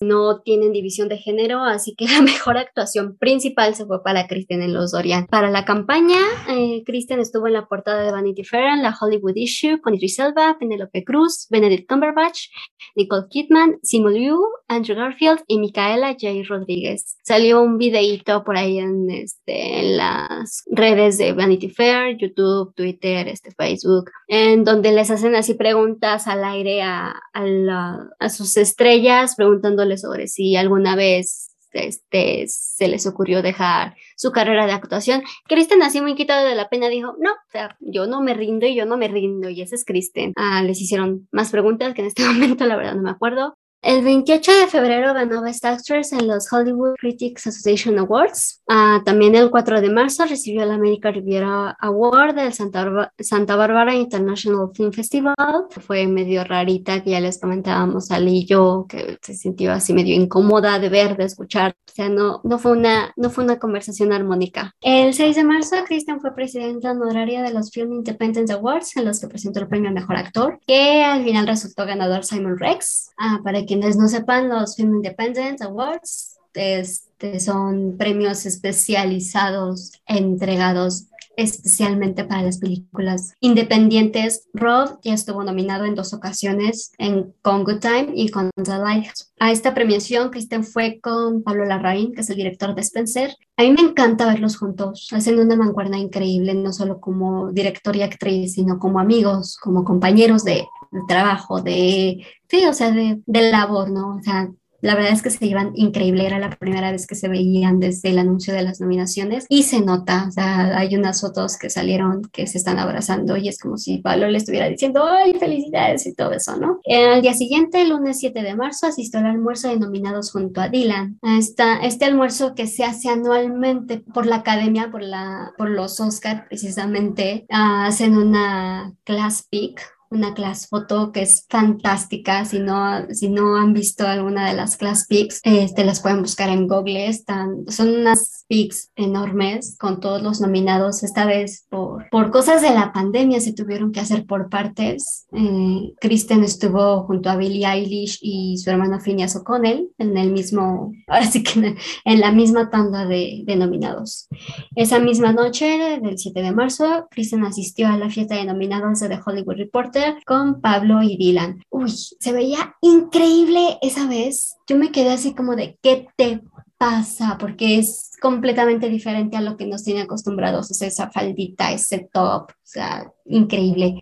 no tienen división de género, así que la mejor actuación principal se fue para Kristen en los Dorian. Para la campaña, eh, Kristen estuvo en la portada de Vanity Fair, en la Hollywood Issue, con Idris Elba, Penelope Cruz, Benedict Cumberbatch, Nicole Kidman, Simu Liu, Andrew Garfield y Micaela J. Rodríguez. Salió un videíto por ahí en, este, las redes de Vanity Fair, YouTube, Twitter, este, Facebook, en donde les hacen así preguntas al aire a, a, sus estrellas, preguntándoles sobre si alguna vez este, se les ocurrió dejar su carrera de actuación. Kristen, así muy quitado de la pena, dijo, no, o sea, yo no me rindo y yo no me rindo, y ese es Kristen. Ah, les hicieron más preguntas que en este momento, la verdad, no me acuerdo. El 28 de febrero ganó Best Actress en los Hollywood Critics Association Awards. Ah, también el 4 de marzo recibió el American Riviera Award del Santa, Santa Bárbara International Film Festival. Fue medio rarita, que ya les comentábamos Ali y yo, que se sintió así medio incómoda de ver, de escuchar. O sea, no, no, fue, una, no fue una conversación armónica. El 6 de marzo, Kristen fue presidenta honoraria de los Film Independence Awards, en los que presentó el premio Mejor Actor, que al final resultó ganador Simon Rex. Ah, para quienes no sepan, los Film Independence Awards este, son premios especializados entregados especialmente para las películas independientes. Rob ya estuvo nominado en dos ocasiones, en Con Good Time y con The Light. A esta premiación, Kristen fue con Pablo Larraín, que es el director de Spencer. A mí me encanta verlos juntos, hacen una mancuerna increíble, no solo como director y actriz, sino como amigos, como compañeros de, trabajo, de, sí, o sea, de, de labor, ¿no? O sea, la verdad es que se iban increíble, era la primera vez que se veían desde el anuncio de las nominaciones y se nota, o sea, hay unas fotos que salieron que se están abrazando y es como si Pablo le estuviera diciendo, ay, felicidades y todo eso, ¿no? El día siguiente, el lunes 7 de marzo, asistió al almuerzo de nominados junto a Dylan. Esta, este almuerzo que se hace anualmente por la academia, por, la, por los Oscar precisamente, hacen una class pick una class foto que es fantástica. Si no, si no han visto alguna de las class pics, este, las pueden buscar en Google. Están, son unas pics enormes con todos los nominados. Esta vez por, por cosas de la pandemia se tuvieron que hacer por partes. Eh, Kristen estuvo junto a Billie Eilish y su hermano Phineas O'Connell en el mismo, ahora sí que en la misma tanda de, de nominados. Esa misma noche del 7 de marzo, Kristen asistió a la fiesta de nominados de The Hollywood Reporter con Pablo y Dylan. Uy, se veía increíble esa vez. Yo me quedé así como de, ¿qué te pasa? Porque es completamente diferente a lo que nos tiene acostumbrados, o sea, esa faldita, ese top, o sea, increíble.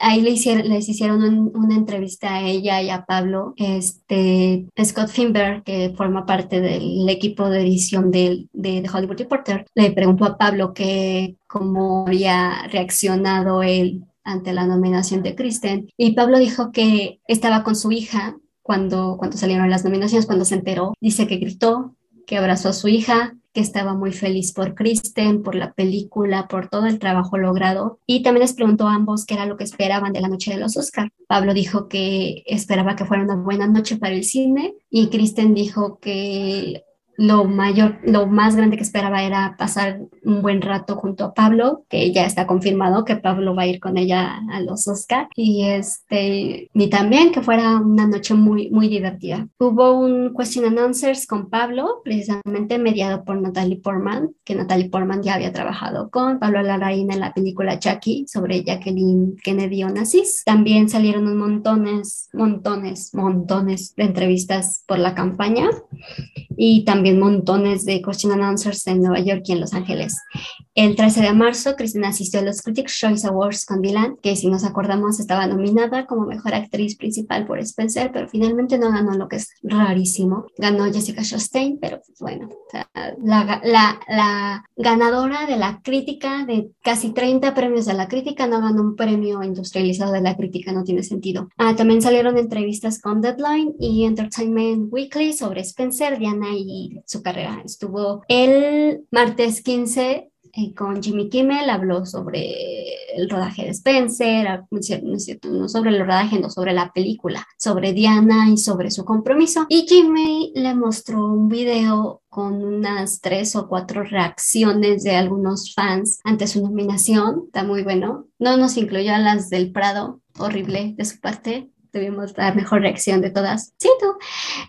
ahí le hicieron, les hicieron una entrevista a ella y a Pablo, este, Scott Finberg, que forma parte del equipo de edición de, de, de Hollywood Reporter, le preguntó a Pablo que cómo había reaccionado él ante la nominación de Kristen. Y Pablo dijo que estaba con su hija cuando, cuando salieron las nominaciones, cuando se enteró. Dice que gritó, que abrazó a su hija, que estaba muy feliz por Kristen, por la película, por todo el trabajo logrado. Y también les preguntó a ambos qué era lo que esperaban de la noche de los Oscar. Pablo dijo que esperaba que fuera una buena noche para el cine y Kristen dijo que lo mayor, lo más grande que esperaba era pasar un buen rato junto a Pablo, que ya está confirmado que Pablo va a ir con ella a los Oscar y este y también que fuera una noche muy muy divertida. Hubo un question and answers con Pablo, precisamente mediado por Natalie Portman, que Natalie Portman ya había trabajado con Pablo Larraín en la película Jackie sobre Jacqueline Kennedy Onassis. También salieron un montones, montones, montones de entrevistas por la campaña y también también montones de question and answers en Nueva York y en Los Ángeles. El 13 de marzo, Cristina asistió a los Critics' Choice Awards con Dylan, que si nos acordamos estaba nominada como mejor actriz principal por Spencer, pero finalmente no ganó lo que es rarísimo. Ganó Jessica Chastain, pero pues, bueno, la, la, la, ganadora de la crítica de casi 30 premios de la crítica no ganó un premio industrializado de la crítica, no tiene sentido. Ah, también salieron entrevistas con Deadline y Entertainment Weekly sobre Spencer, Diana y su carrera. Estuvo el martes 15 eh, con Jimmy Kimmel, habló sobre el rodaje de Spencer, cierto, no sobre el rodaje, no sobre la película, sobre Diana y sobre su compromiso. Y Jimmy le mostró un video con unas tres o cuatro reacciones de algunos fans ante su nominación. Está muy bueno. No nos incluyó a las del Prado, horrible de su parte, tuvimos la mejor reacción de todas. Sí, tú.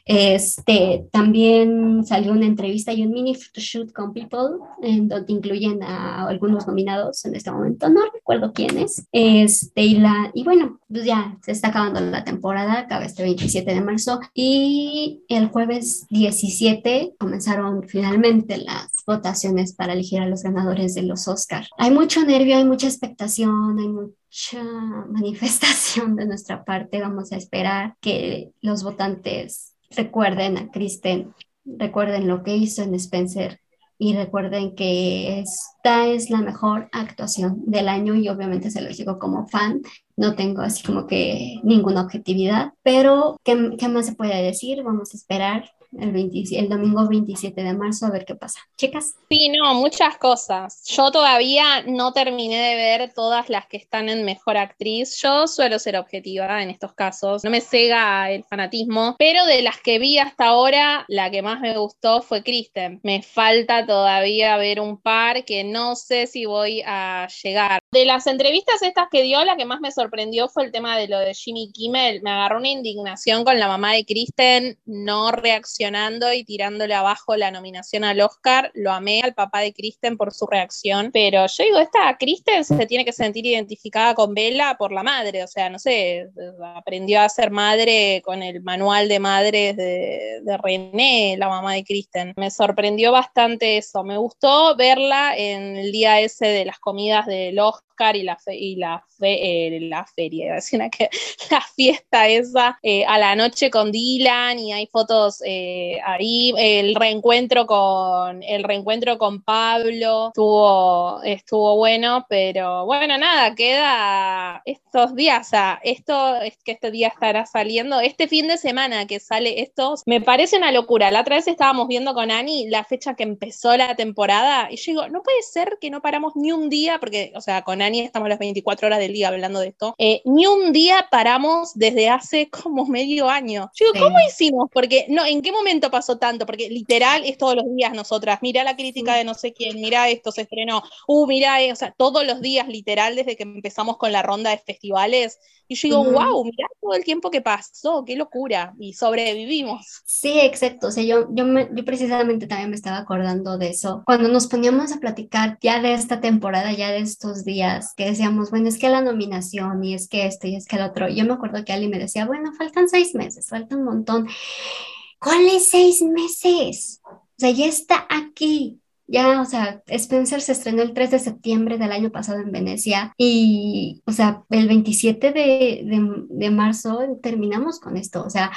Este, también salió una entrevista y un mini photoshoot con People, en donde incluyen a algunos nominados en este momento, no recuerdo quiénes. Este, y, la, y bueno, pues ya se está acabando la temporada, acaba este 27 de marzo, y el jueves 17 comenzaron finalmente las votaciones para elegir a los ganadores de los Oscars. Hay mucho nervio, hay mucha expectación, hay mucha manifestación de nuestra parte. Vamos a esperar que los votantes recuerden a Kristen, recuerden lo que hizo en Spencer y recuerden que esta es la mejor actuación del año y obviamente se lo digo como fan, no tengo así como que ninguna objetividad, pero ¿qué, qué más se puede decir? Vamos a esperar el, domingo 27 de marzo a ver qué pasa. Chicas. Sí, no, muchas cosas. Yo todavía no terminé de ver todas las que están en Mejor Actriz. Yo suelo ser objetiva en estos casos. No me cega el fanatismo, pero de las que vi hasta ahora, la que más me gustó fue Kristen. Me falta todavía ver un par que no sé si voy a llegar. De las entrevistas estas que dio, la que más me sorprendió fue el tema de lo de Jimmy Kimmel. Me agarró una indignación con la mamá de Kristen, no reaccionó y tirándole abajo la nominación al Oscar. Lo amé al papá de Kristen por su reacción, pero yo digo, esta Kristen se tiene que sentir identificada con Bella por la madre, o sea, no sé, aprendió a ser madre con el manual de madres de, de René, la mamá de Kristen. Me sorprendió bastante eso, me gustó verla en el día ese de las comidas del Oscar y la, y la, fe, eh, la feria, que la fiesta esa eh, a la noche con Dylan y hay fotos eh, ahí el reencuentro con el reencuentro con Pablo estuvo, estuvo bueno, pero bueno, nada, queda estos días, o sea, esto es que este día estará saliendo, este fin de semana que sale esto, me parece una locura. La otra vez estábamos viendo con Ani la fecha que empezó la temporada y yo digo, no puede ser que no paramos ni un día, porque, o sea, con Ani estamos las 24 horas del día hablando de esto, eh, ni un día paramos desde hace como medio año. Yo digo, ¿cómo hicimos? Porque, no, ¿en qué momento? momento pasó tanto? Porque literal es todos los días nosotras, mira la crítica de no sé quién, mira esto se estrenó, uh, mira, eh", o sea, todos los días literal desde que empezamos con la ronda de festivales. Y yo digo, wow, mira todo el tiempo que pasó, qué locura, y sobrevivimos. Sí, exacto, o sea, yo, yo, yo precisamente también me estaba acordando de eso. Cuando nos poníamos a platicar ya de esta temporada, ya de estos días, que decíamos, bueno, es que la nominación, y es que esto, y es que el otro, yo me acuerdo que Ali me decía, bueno, faltan seis meses, falta un montón. ¿Cuáles seis meses? O sea, ya está aquí. Ya, o sea, Spencer se estrenó el 3 de septiembre del año pasado en Venecia y, o sea, el 27 de, de, marzo terminamos con esto. O sea,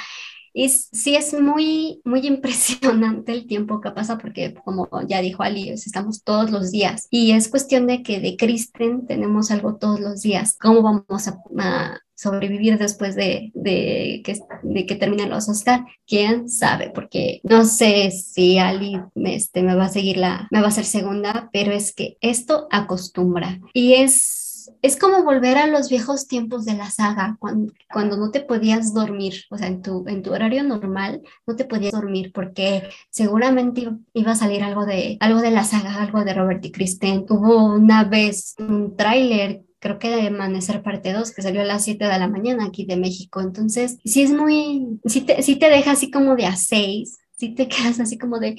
es, sí es muy, muy impresionante el tiempo que pasa porque, como ya dijo Ali, estamos todos los días y es cuestión de que de Kristen tenemos algo todos los días. ¿Cómo vamos a, a sobrevivir después de, de, que, de que terminen los Oscar, quién sabe, porque no sé si Ali este, me va a seguir la, me va a ser segunda, pero es que esto acostumbra. Y es es como volver a los viejos tiempos de la saga, cuando, cuando no te podías dormir, o sea, en tu, en tu horario normal no te podías dormir porque seguramente iba a salir algo de, algo de la saga, algo de Robert y Kristen. Hubo una vez un tráiler creo que de Amanecer parte 2, que salió a las 7 de la mañana aquí de México. Entonces, sí es muy, sí te, sí te deja así como de a 6, sí te quedas así como de,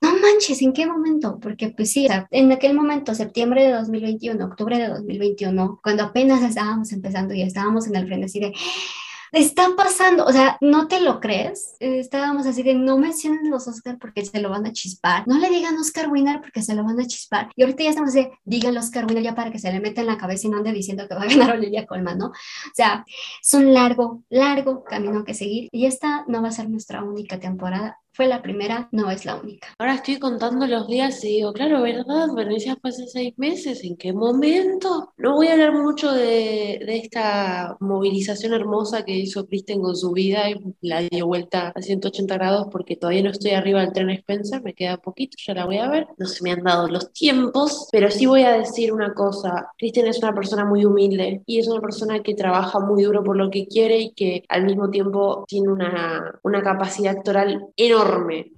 no manches, ¿en qué momento? Porque pues sí, en aquel momento, septiembre de 2021, octubre de 2021, cuando apenas estábamos empezando y estábamos en el frenesí de está pasando, o sea, no te lo crees. Estábamos así de no mencionen los Oscar porque se lo van a chispar, no le digan Oscar Winner porque se lo van a chispar. Y ahorita ya estamos de digan Oscar Winner ya para que se le meta en la cabeza y no ande diciendo que va a ganar Olivia Colman, ¿no? O sea, es un largo, largo camino que seguir y esta no va a ser nuestra única temporada fue la primera, no es la única. Ahora estoy contando los días y digo, claro, ¿verdad? Venecia fue hace seis meses, ¿en qué momento? No voy a hablar mucho de, de esta movilización hermosa que hizo Kristen con su vida y la dio vuelta a 180 grados porque todavía no estoy arriba del tren Spencer, me queda poquito, ya la voy a ver. No se me han dado los tiempos, pero sí voy a decir una cosa, Kristen es una persona muy humilde y es una persona que trabaja muy duro por lo que quiere y que al mismo tiempo tiene una, una capacidad actoral enorme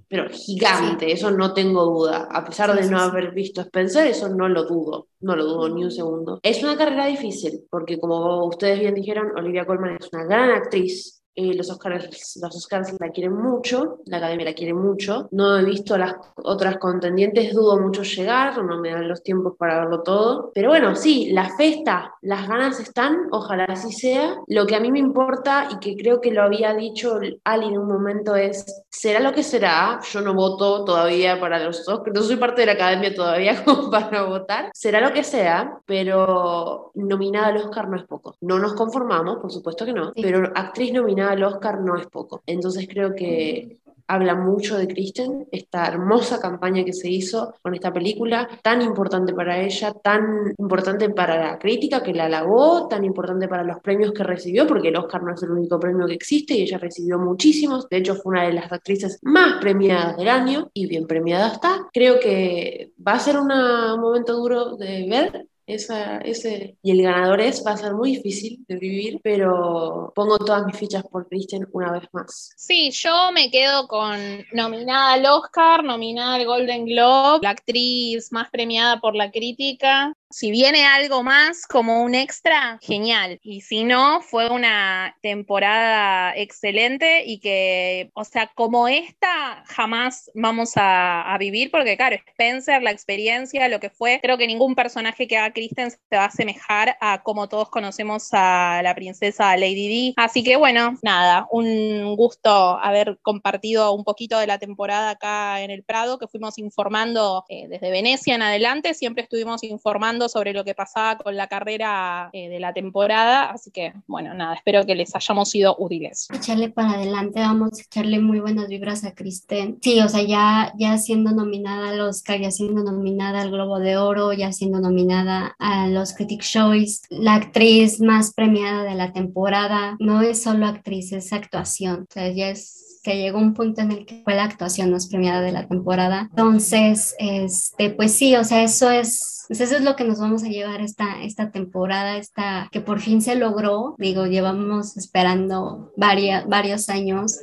pero gigante, eso no tengo duda. A pesar de no haber visto Spencer, eso no lo dudo, no lo dudo ni un segundo. Es una carrera difícil, porque como ustedes bien dijeron, Olivia Colman es una gran actriz, eh, los, Oscars, los Oscars la quieren mucho, la academia la quiere mucho. No he visto las otras contendientes, dudo mucho llegar, no me dan los tiempos para verlo todo. Pero bueno, sí, la fe está, las ganas están, ojalá así sea. Lo que a mí me importa y que creo que lo había dicho Ali en un momento es, será lo que será, yo no voto todavía para los Oscars, no soy parte de la academia todavía como para votar, será lo que sea, pero nominada al Oscar no es poco. No nos conformamos, por supuesto que no, pero actriz nominada al Oscar no es poco. Entonces creo que habla mucho de Kristen, esta hermosa campaña que se hizo con esta película, tan importante para ella, tan importante para la crítica que la halagó, tan importante para los premios que recibió, porque el Oscar no es el único premio que existe y ella recibió muchísimos, de hecho fue una de las actrices más premiadas del año y bien premiada está. Creo que va a ser un momento duro de ver, esa, ese, y el ganador es, va a ser muy difícil de vivir, pero pongo todas mis fichas por Kristen una vez más. Sí, yo me quedo con nominada al Oscar, nominada al Golden Globe, la actriz más premiada por la crítica, si viene algo más como un extra, genial. Y si no, fue una temporada excelente y que, o sea, como esta, jamás vamos a, vivir, porque claro, Spencer, la experiencia, lo que fue, creo que ningún personaje que haga Kristen se va a asemejar a como todos conocemos a la princesa Lady D. Así que bueno, nada, un gusto haber compartido un poquito de la temporada acá en el Prado, que fuimos informando eh, desde Venecia en adelante, siempre estuvimos informando sobre lo que pasaba con la carrera eh, de la temporada, así que bueno, nada, espero que les hayamos sido útiles. Echarle para adelante, vamos a echarle muy buenas vibras a Kristen. Sí, o sea, ya, ya siendo nominada al Oscar, ya siendo nominada al Globo de Oro, ya siendo nominada a los Critic Choice, la actriz más premiada de la temporada, no es solo actriz, es actuación, o sea, ya es que llegó un punto en el que fue la actuación más premiada de la temporada. Entonces, este, pues sí, o sea, eso es, pues eso es lo que nos vamos a llevar esta, esta temporada, esta, que por fin se logró. Digo, llevamos esperando varios años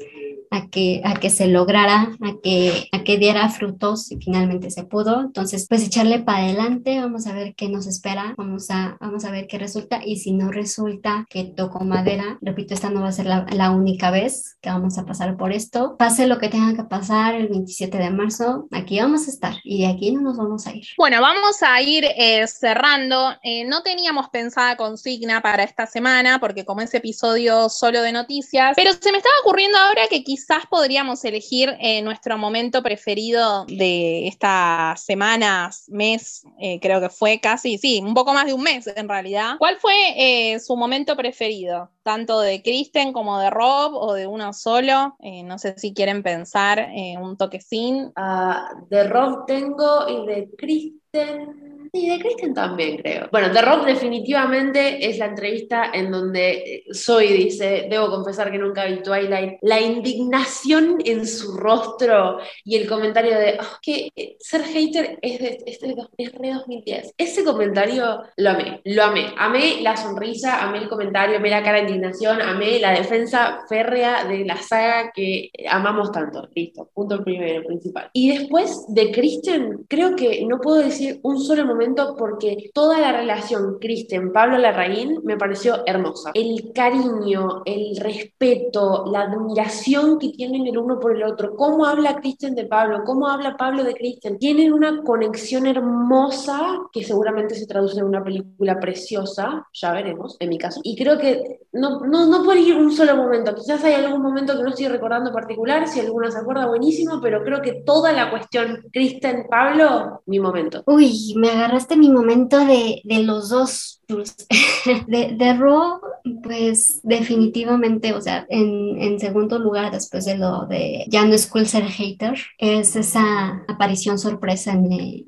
a que, a que se lograra, a que, a que diera frutos y finalmente se pudo. Entonces, pues echarle para adelante, vamos a ver qué nos espera, vamos a, vamos a ver qué resulta y si no resulta que toco madera, repito, esta no va a ser la, la única vez que vamos a pasar por esto. Pase lo que tenga que pasar el 27 de marzo, aquí vamos a estar y de aquí no nos vamos a ir. Bueno, vamos a ir eh, cerrando. Eh, no teníamos pensada consigna para esta semana porque como es episodio solo de noticias, pero se me estaba ocurriendo ahora que quizás quizás podríamos elegir eh, nuestro momento preferido de estas semanas, mes, eh, creo que fue casi, sí, un poco más de un mes en realidad. ¿Cuál fue eh, su momento preferido? Tanto de Kristen como de Rob o de uno solo. no sé si quieren pensar un toquecín. Ah, de Rob tengo y de Kristen Sí, de Kristen también creo. Bueno, The Rock definitivamente es la entrevista en donde Zoe dice, debo confesar que nunca vi Twilight, la indignación en su rostro y el comentario de, oh, que ser hater es, de, es, de, es re 2010. Ese comentario lo amé, lo amé. Amé la sonrisa, amé el comentario, amé la cara de indignación, amé la defensa férrea de la saga que amamos tanto. Listo, punto primero, principal. Y después de Kristen, creo que no puedo decir un solo momento porque toda la relación Kristen-Pablo Larraín me pareció hermosa. El cariño, el respeto, la admiración que tienen el uno por el otro, cómo habla Kristen de Pablo, cómo habla Pablo de Kristen, tienen una conexión hermosa que seguramente se traduce en una película preciosa, ya veremos, en mi caso. Y creo que no, no, no puede ir un solo momento, quizás hay algún momento que no estoy recordando particular, si alguna se acuerda, buenísimo, pero creo que toda la cuestión Kristen-Pablo, mi momento. Uy, me agarra este mi momento de, de los dos de, de Raw, pues definitivamente, o sea, en, en, segundo lugar, después de lo de ya no es cool ser hater, es esa aparición sorpresa en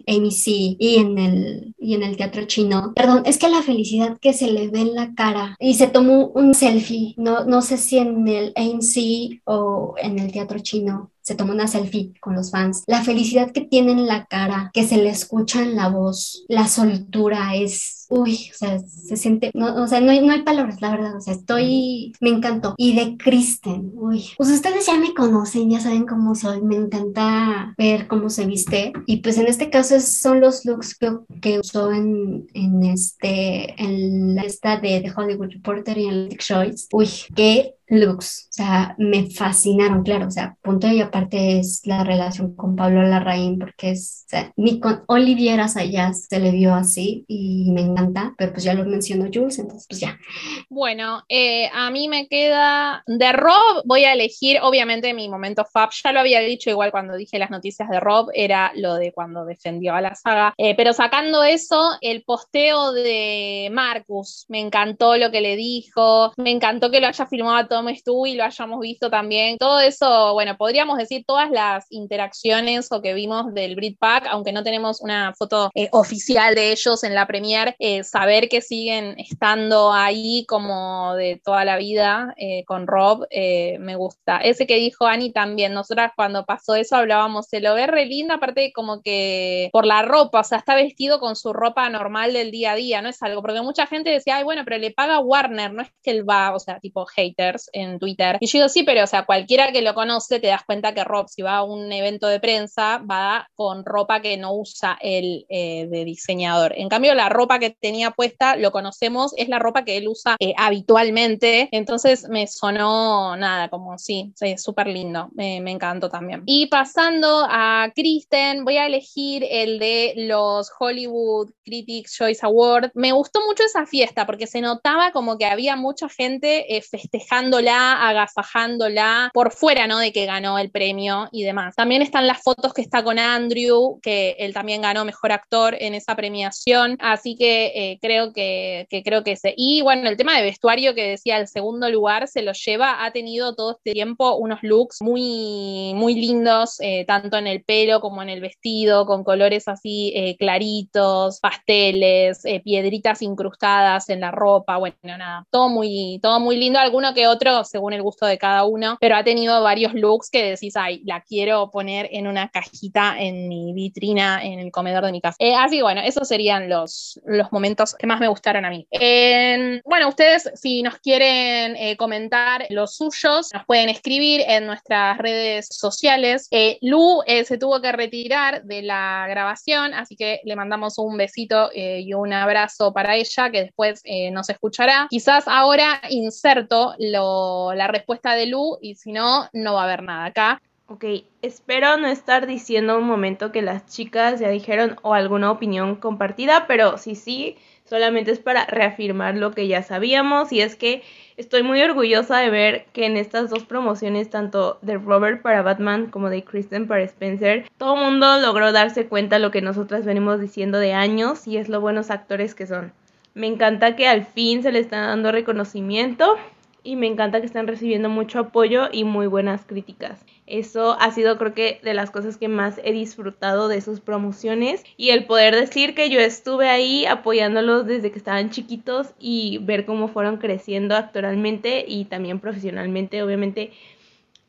AMC y en el, y en el teatro chino. Perdón, es que la felicidad que se le ve en la cara y se tomó un selfie, no, no sé si en el AMC o en el teatro chino, se tomó una selfie con los fans. La felicidad que tiene en la cara, que se le escucha en la voz, la soltura es, uy, o sea, se siente, no, o sea, no hay, no hay palabras, la verdad, o sea, estoy, me encantó. Y de Kristen, uy, pues ustedes ya me conocen, ya saben cómo soy, me encanta ver cómo se viste. Y pues en este caso son los looks que, que usó en, en este, en la esta de The Hollywood Reporter y en The Choice. Uy, qué looks, o sea, me fascinaron, claro, o sea, punto y aparte es la relación con Pablo Larraín, porque es, o sea, ni con Oliviera Sayas se le vio así y me encanta, pero pues ya lo mencionó Jules, entonces pues ya. Bueno, eh, a mí me queda, de Rob voy a elegir, obviamente mi momento fab, ya lo había dicho igual cuando dije las noticias de Rob, era lo de cuando defendió a la saga, eh, pero sacando eso, el posteo de Marcus, me encantó lo que le dijo, me encantó que lo haya filmado Tom Stewie lo hayamos visto también. Todo eso, bueno, podríamos decir todas las interacciones o que vimos del Brit Pack, aunque no tenemos una foto eh, oficial de ellos en la premier, eh, saber que siguen estando ahí como de toda la vida eh, con Rob, me gusta. Ese que dijo Annie también, nosotras cuando pasó eso hablábamos, se lo ve re lindo, aparte como que por la ropa, o sea, está vestido con su ropa normal del día a día, no es algo, porque mucha gente decía, ay, bueno, pero le paga Warner, no es que él va, o sea, tipo haters en Twitter. Y yo digo, sí, pero, o sea, cualquiera que lo conoce te das cuenta que Rob, si va a un evento de prensa, va con ropa que no usa él eh, de diseñador. En cambio, la ropa que tenía puesta, lo conocemos, es la ropa que él usa eh, habitualmente. Entonces me sonó nada, como sí, sí súper lindo. Me, encantó también. Y pasando a Kristen, voy a elegir el de los Hollywood Critics Choice Award. Me gustó mucho esa fiesta porque se notaba como que había mucha gente eh, festejándola, agasajándola por fuera, ¿no? De que ganó el premio y demás. También están las fotos que está con Andrew, que él también ganó mejor actor en esa premiación. Así que eh, creo que, creo que ese. Y bueno, el tema de vestuario que decía el segundo lugar se lo lleva, ha tenido todo este tiempo unos looks muy, muy lindos, eh, tanto en el pelo como en el vestido, con colores así claritos, pasteles, piedritas incrustadas en la ropa, bueno, nada, todo muy, todo muy lindo, alguno que otro según el gusto de cada uno, pero ha tenido varios looks que decís, ay, la quiero poner en una cajita en mi vitrina, en el comedor de mi casa. Eh, así bueno, esos serían los, los momentos que más me gustaron a mí. bueno, ustedes si nos quieren eh, comentar los suyos, nos pueden escribir en nuestras redes sociales. Eh, Lu se tuvo que retirar de la grabación, así que le mandamos un besito y un abrazo para ella, que después nos escuchará. Quizás ahora inserto la respuesta de Lu y si no, no va a haber nada acá. Ok, espero no estar diciendo un momento que las chicas ya dijeron o alguna opinión compartida, pero si sí, solamente es para reafirmar lo que ya sabíamos y es que estoy muy orgullosa de ver que en estas dos promociones, tanto de Robert para Batman como de Kristen para Spencer, todo el mundo logró darse cuenta lo que nosotras venimos diciendo de años y es lo buenos actores que son. Me encanta que al fin se le está dando reconocimiento y me encanta que están recibiendo mucho apoyo y muy buenas críticas. Eso ha sido creo que de las cosas que más he disfrutado de sus promociones y el poder decir que yo estuve ahí apoyándolos desde que estaban chiquitos y ver cómo fueron creciendo actualmente y también profesionalmente. Obviamente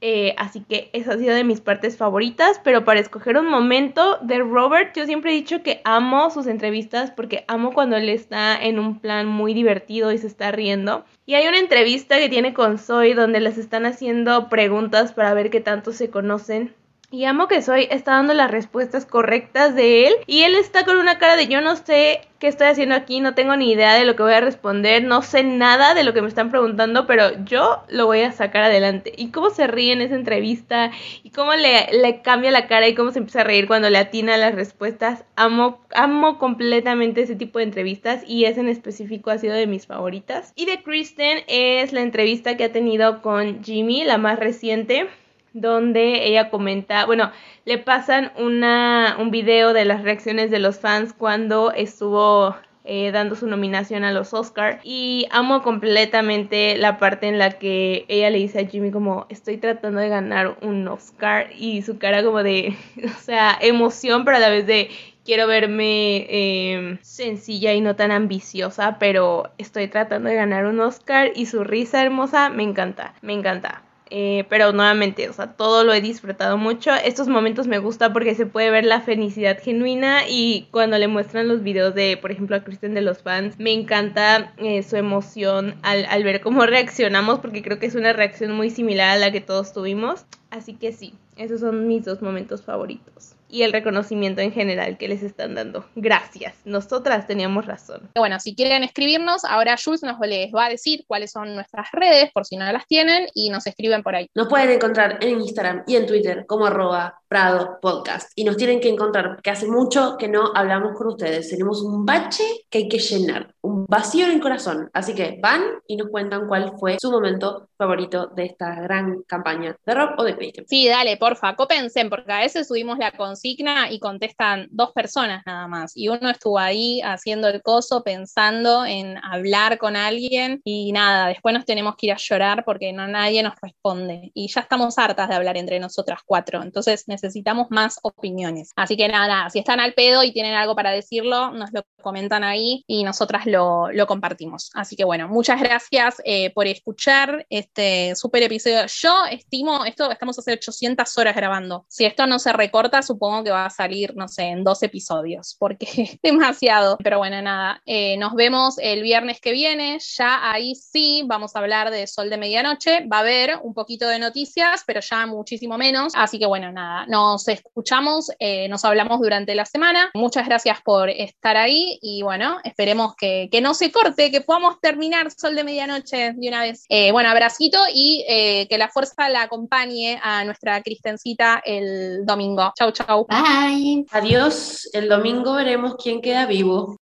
eh, así que esa ha sido de mis partes favoritas, pero para escoger un momento de Robert, yo siempre he dicho que amo sus entrevistas porque amo cuando él está en un plan muy divertido y se está riendo. Y hay una entrevista que tiene con Zoe donde les están haciendo preguntas para ver qué tanto se conocen. Y amo que Zoe está dando las respuestas correctas de él. Y él está con una cara de yo no sé qué estoy haciendo aquí, no tengo ni idea de lo que voy a responder, no sé nada de lo que me están preguntando, pero yo lo voy a sacar adelante. Y cómo se ríe en esa entrevista, y cómo le, le cambia la cara y cómo se empieza a reír cuando le atina las respuestas. Amo, amo completamente ese tipo de entrevistas y ese en específico ha sido de mis favoritas. Y de Kristen es la entrevista que ha tenido con Jimmy, la más reciente donde ella comenta, bueno, le pasan una, un video de las reacciones de los fans cuando estuvo eh, dando su nominación a los Oscar y amo completamente la parte en la que ella le dice a Jimmy como estoy tratando de ganar un Oscar y su cara como de, o sea, emoción pero a la vez de quiero verme eh, sencilla y no tan ambiciosa pero estoy tratando de ganar un Oscar y su risa hermosa me encanta, me encanta. Eh, pero nuevamente, o sea, todo lo he disfrutado mucho. Estos momentos me gusta porque se puede ver la felicidad genuina y cuando le muestran los videos de, por ejemplo, a Kristen de los fans, me encanta eh, su emoción al, al ver cómo reaccionamos porque creo que es una reacción muy similar a la que todos tuvimos. Así que sí, esos son mis dos momentos favoritos y el reconocimiento en general que les están dando. Gracias, nosotras teníamos razón. Bueno, si quieren escribirnos, ahora Jules nos les va a decir cuáles son nuestras redes, por si no las tienen, y nos escriben por ahí. Nos pueden encontrar en Instagram y en Twitter como arroba Prado Podcast. Y nos tienen que encontrar porque hace mucho que no hablamos con ustedes. Tenemos un bache que hay que llenar, un vacío en el corazón. Así que van y nos cuentan cuál fue su momento favorito de esta gran campaña de rock o de Patreon. Sí, dale, porfa, cópense, porque a veces subimos la consulta consigna y contestan dos personas nada más. Y uno estuvo ahí haciendo el coso, pensando en hablar con alguien y nada, después nos tenemos que ir a llorar porque no nadie nos responde. Y ya estamos hartas de hablar entre nosotras cuatro, entonces necesitamos más opiniones. Así que nada, si están al pedo y tienen algo para decirlo, nos lo comentan ahí y nosotras lo, lo compartimos. Así que bueno, muchas gracias eh, por escuchar este súper episodio. Yo estimo, esto estamos hace 800 horas grabando. Si esto no se recorta, supongo que va a salir, no sé, en dos episodios, porque es demasiado. Pero bueno, nada, eh, nos vemos el viernes que viene. Ya ahí sí vamos a hablar de Sol de Medianoche. Va a haber un poquito de noticias, pero ya muchísimo menos. Así que bueno, nada, nos escuchamos, eh, nos hablamos durante la semana. Muchas gracias por estar ahí y bueno, esperemos que, que no se corte, que podamos terminar Sol de Medianoche de una vez. Eh, bueno, abracito y que la fuerza la acompañe a nuestra Cristencita el domingo. Chau, chau. Bye. Adiós. El domingo veremos quién queda vivo.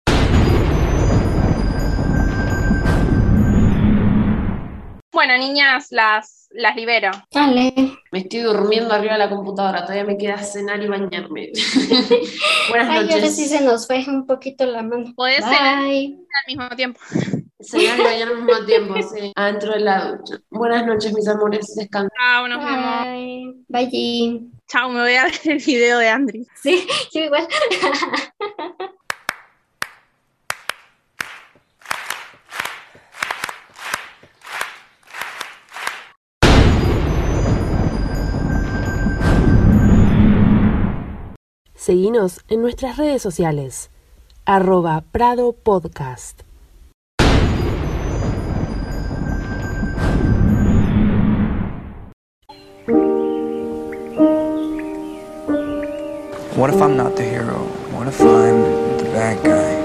Bueno, niñas, las, las libero. Dale. Me estoy durmiendo arriba de la computadora. Todavía me queda cenar y bañarme. Buenas Ay, ahora noches. sí se nos fue un poquito la mano. Podés cenar Bye. al mismo tiempo. Cenar y bañar al mismo tiempo, sí. Adentro de la ducha. Buenas noches, mis amores. Descansen. Chao, nos vemos. Bye. Bye. Chao, me voy a ver el video de Andri. Sí, yo igual. Seguinos en nuestras redes sociales. Arroba Prado Podcast. What if I'm not the hero? What if I'm the bad guy?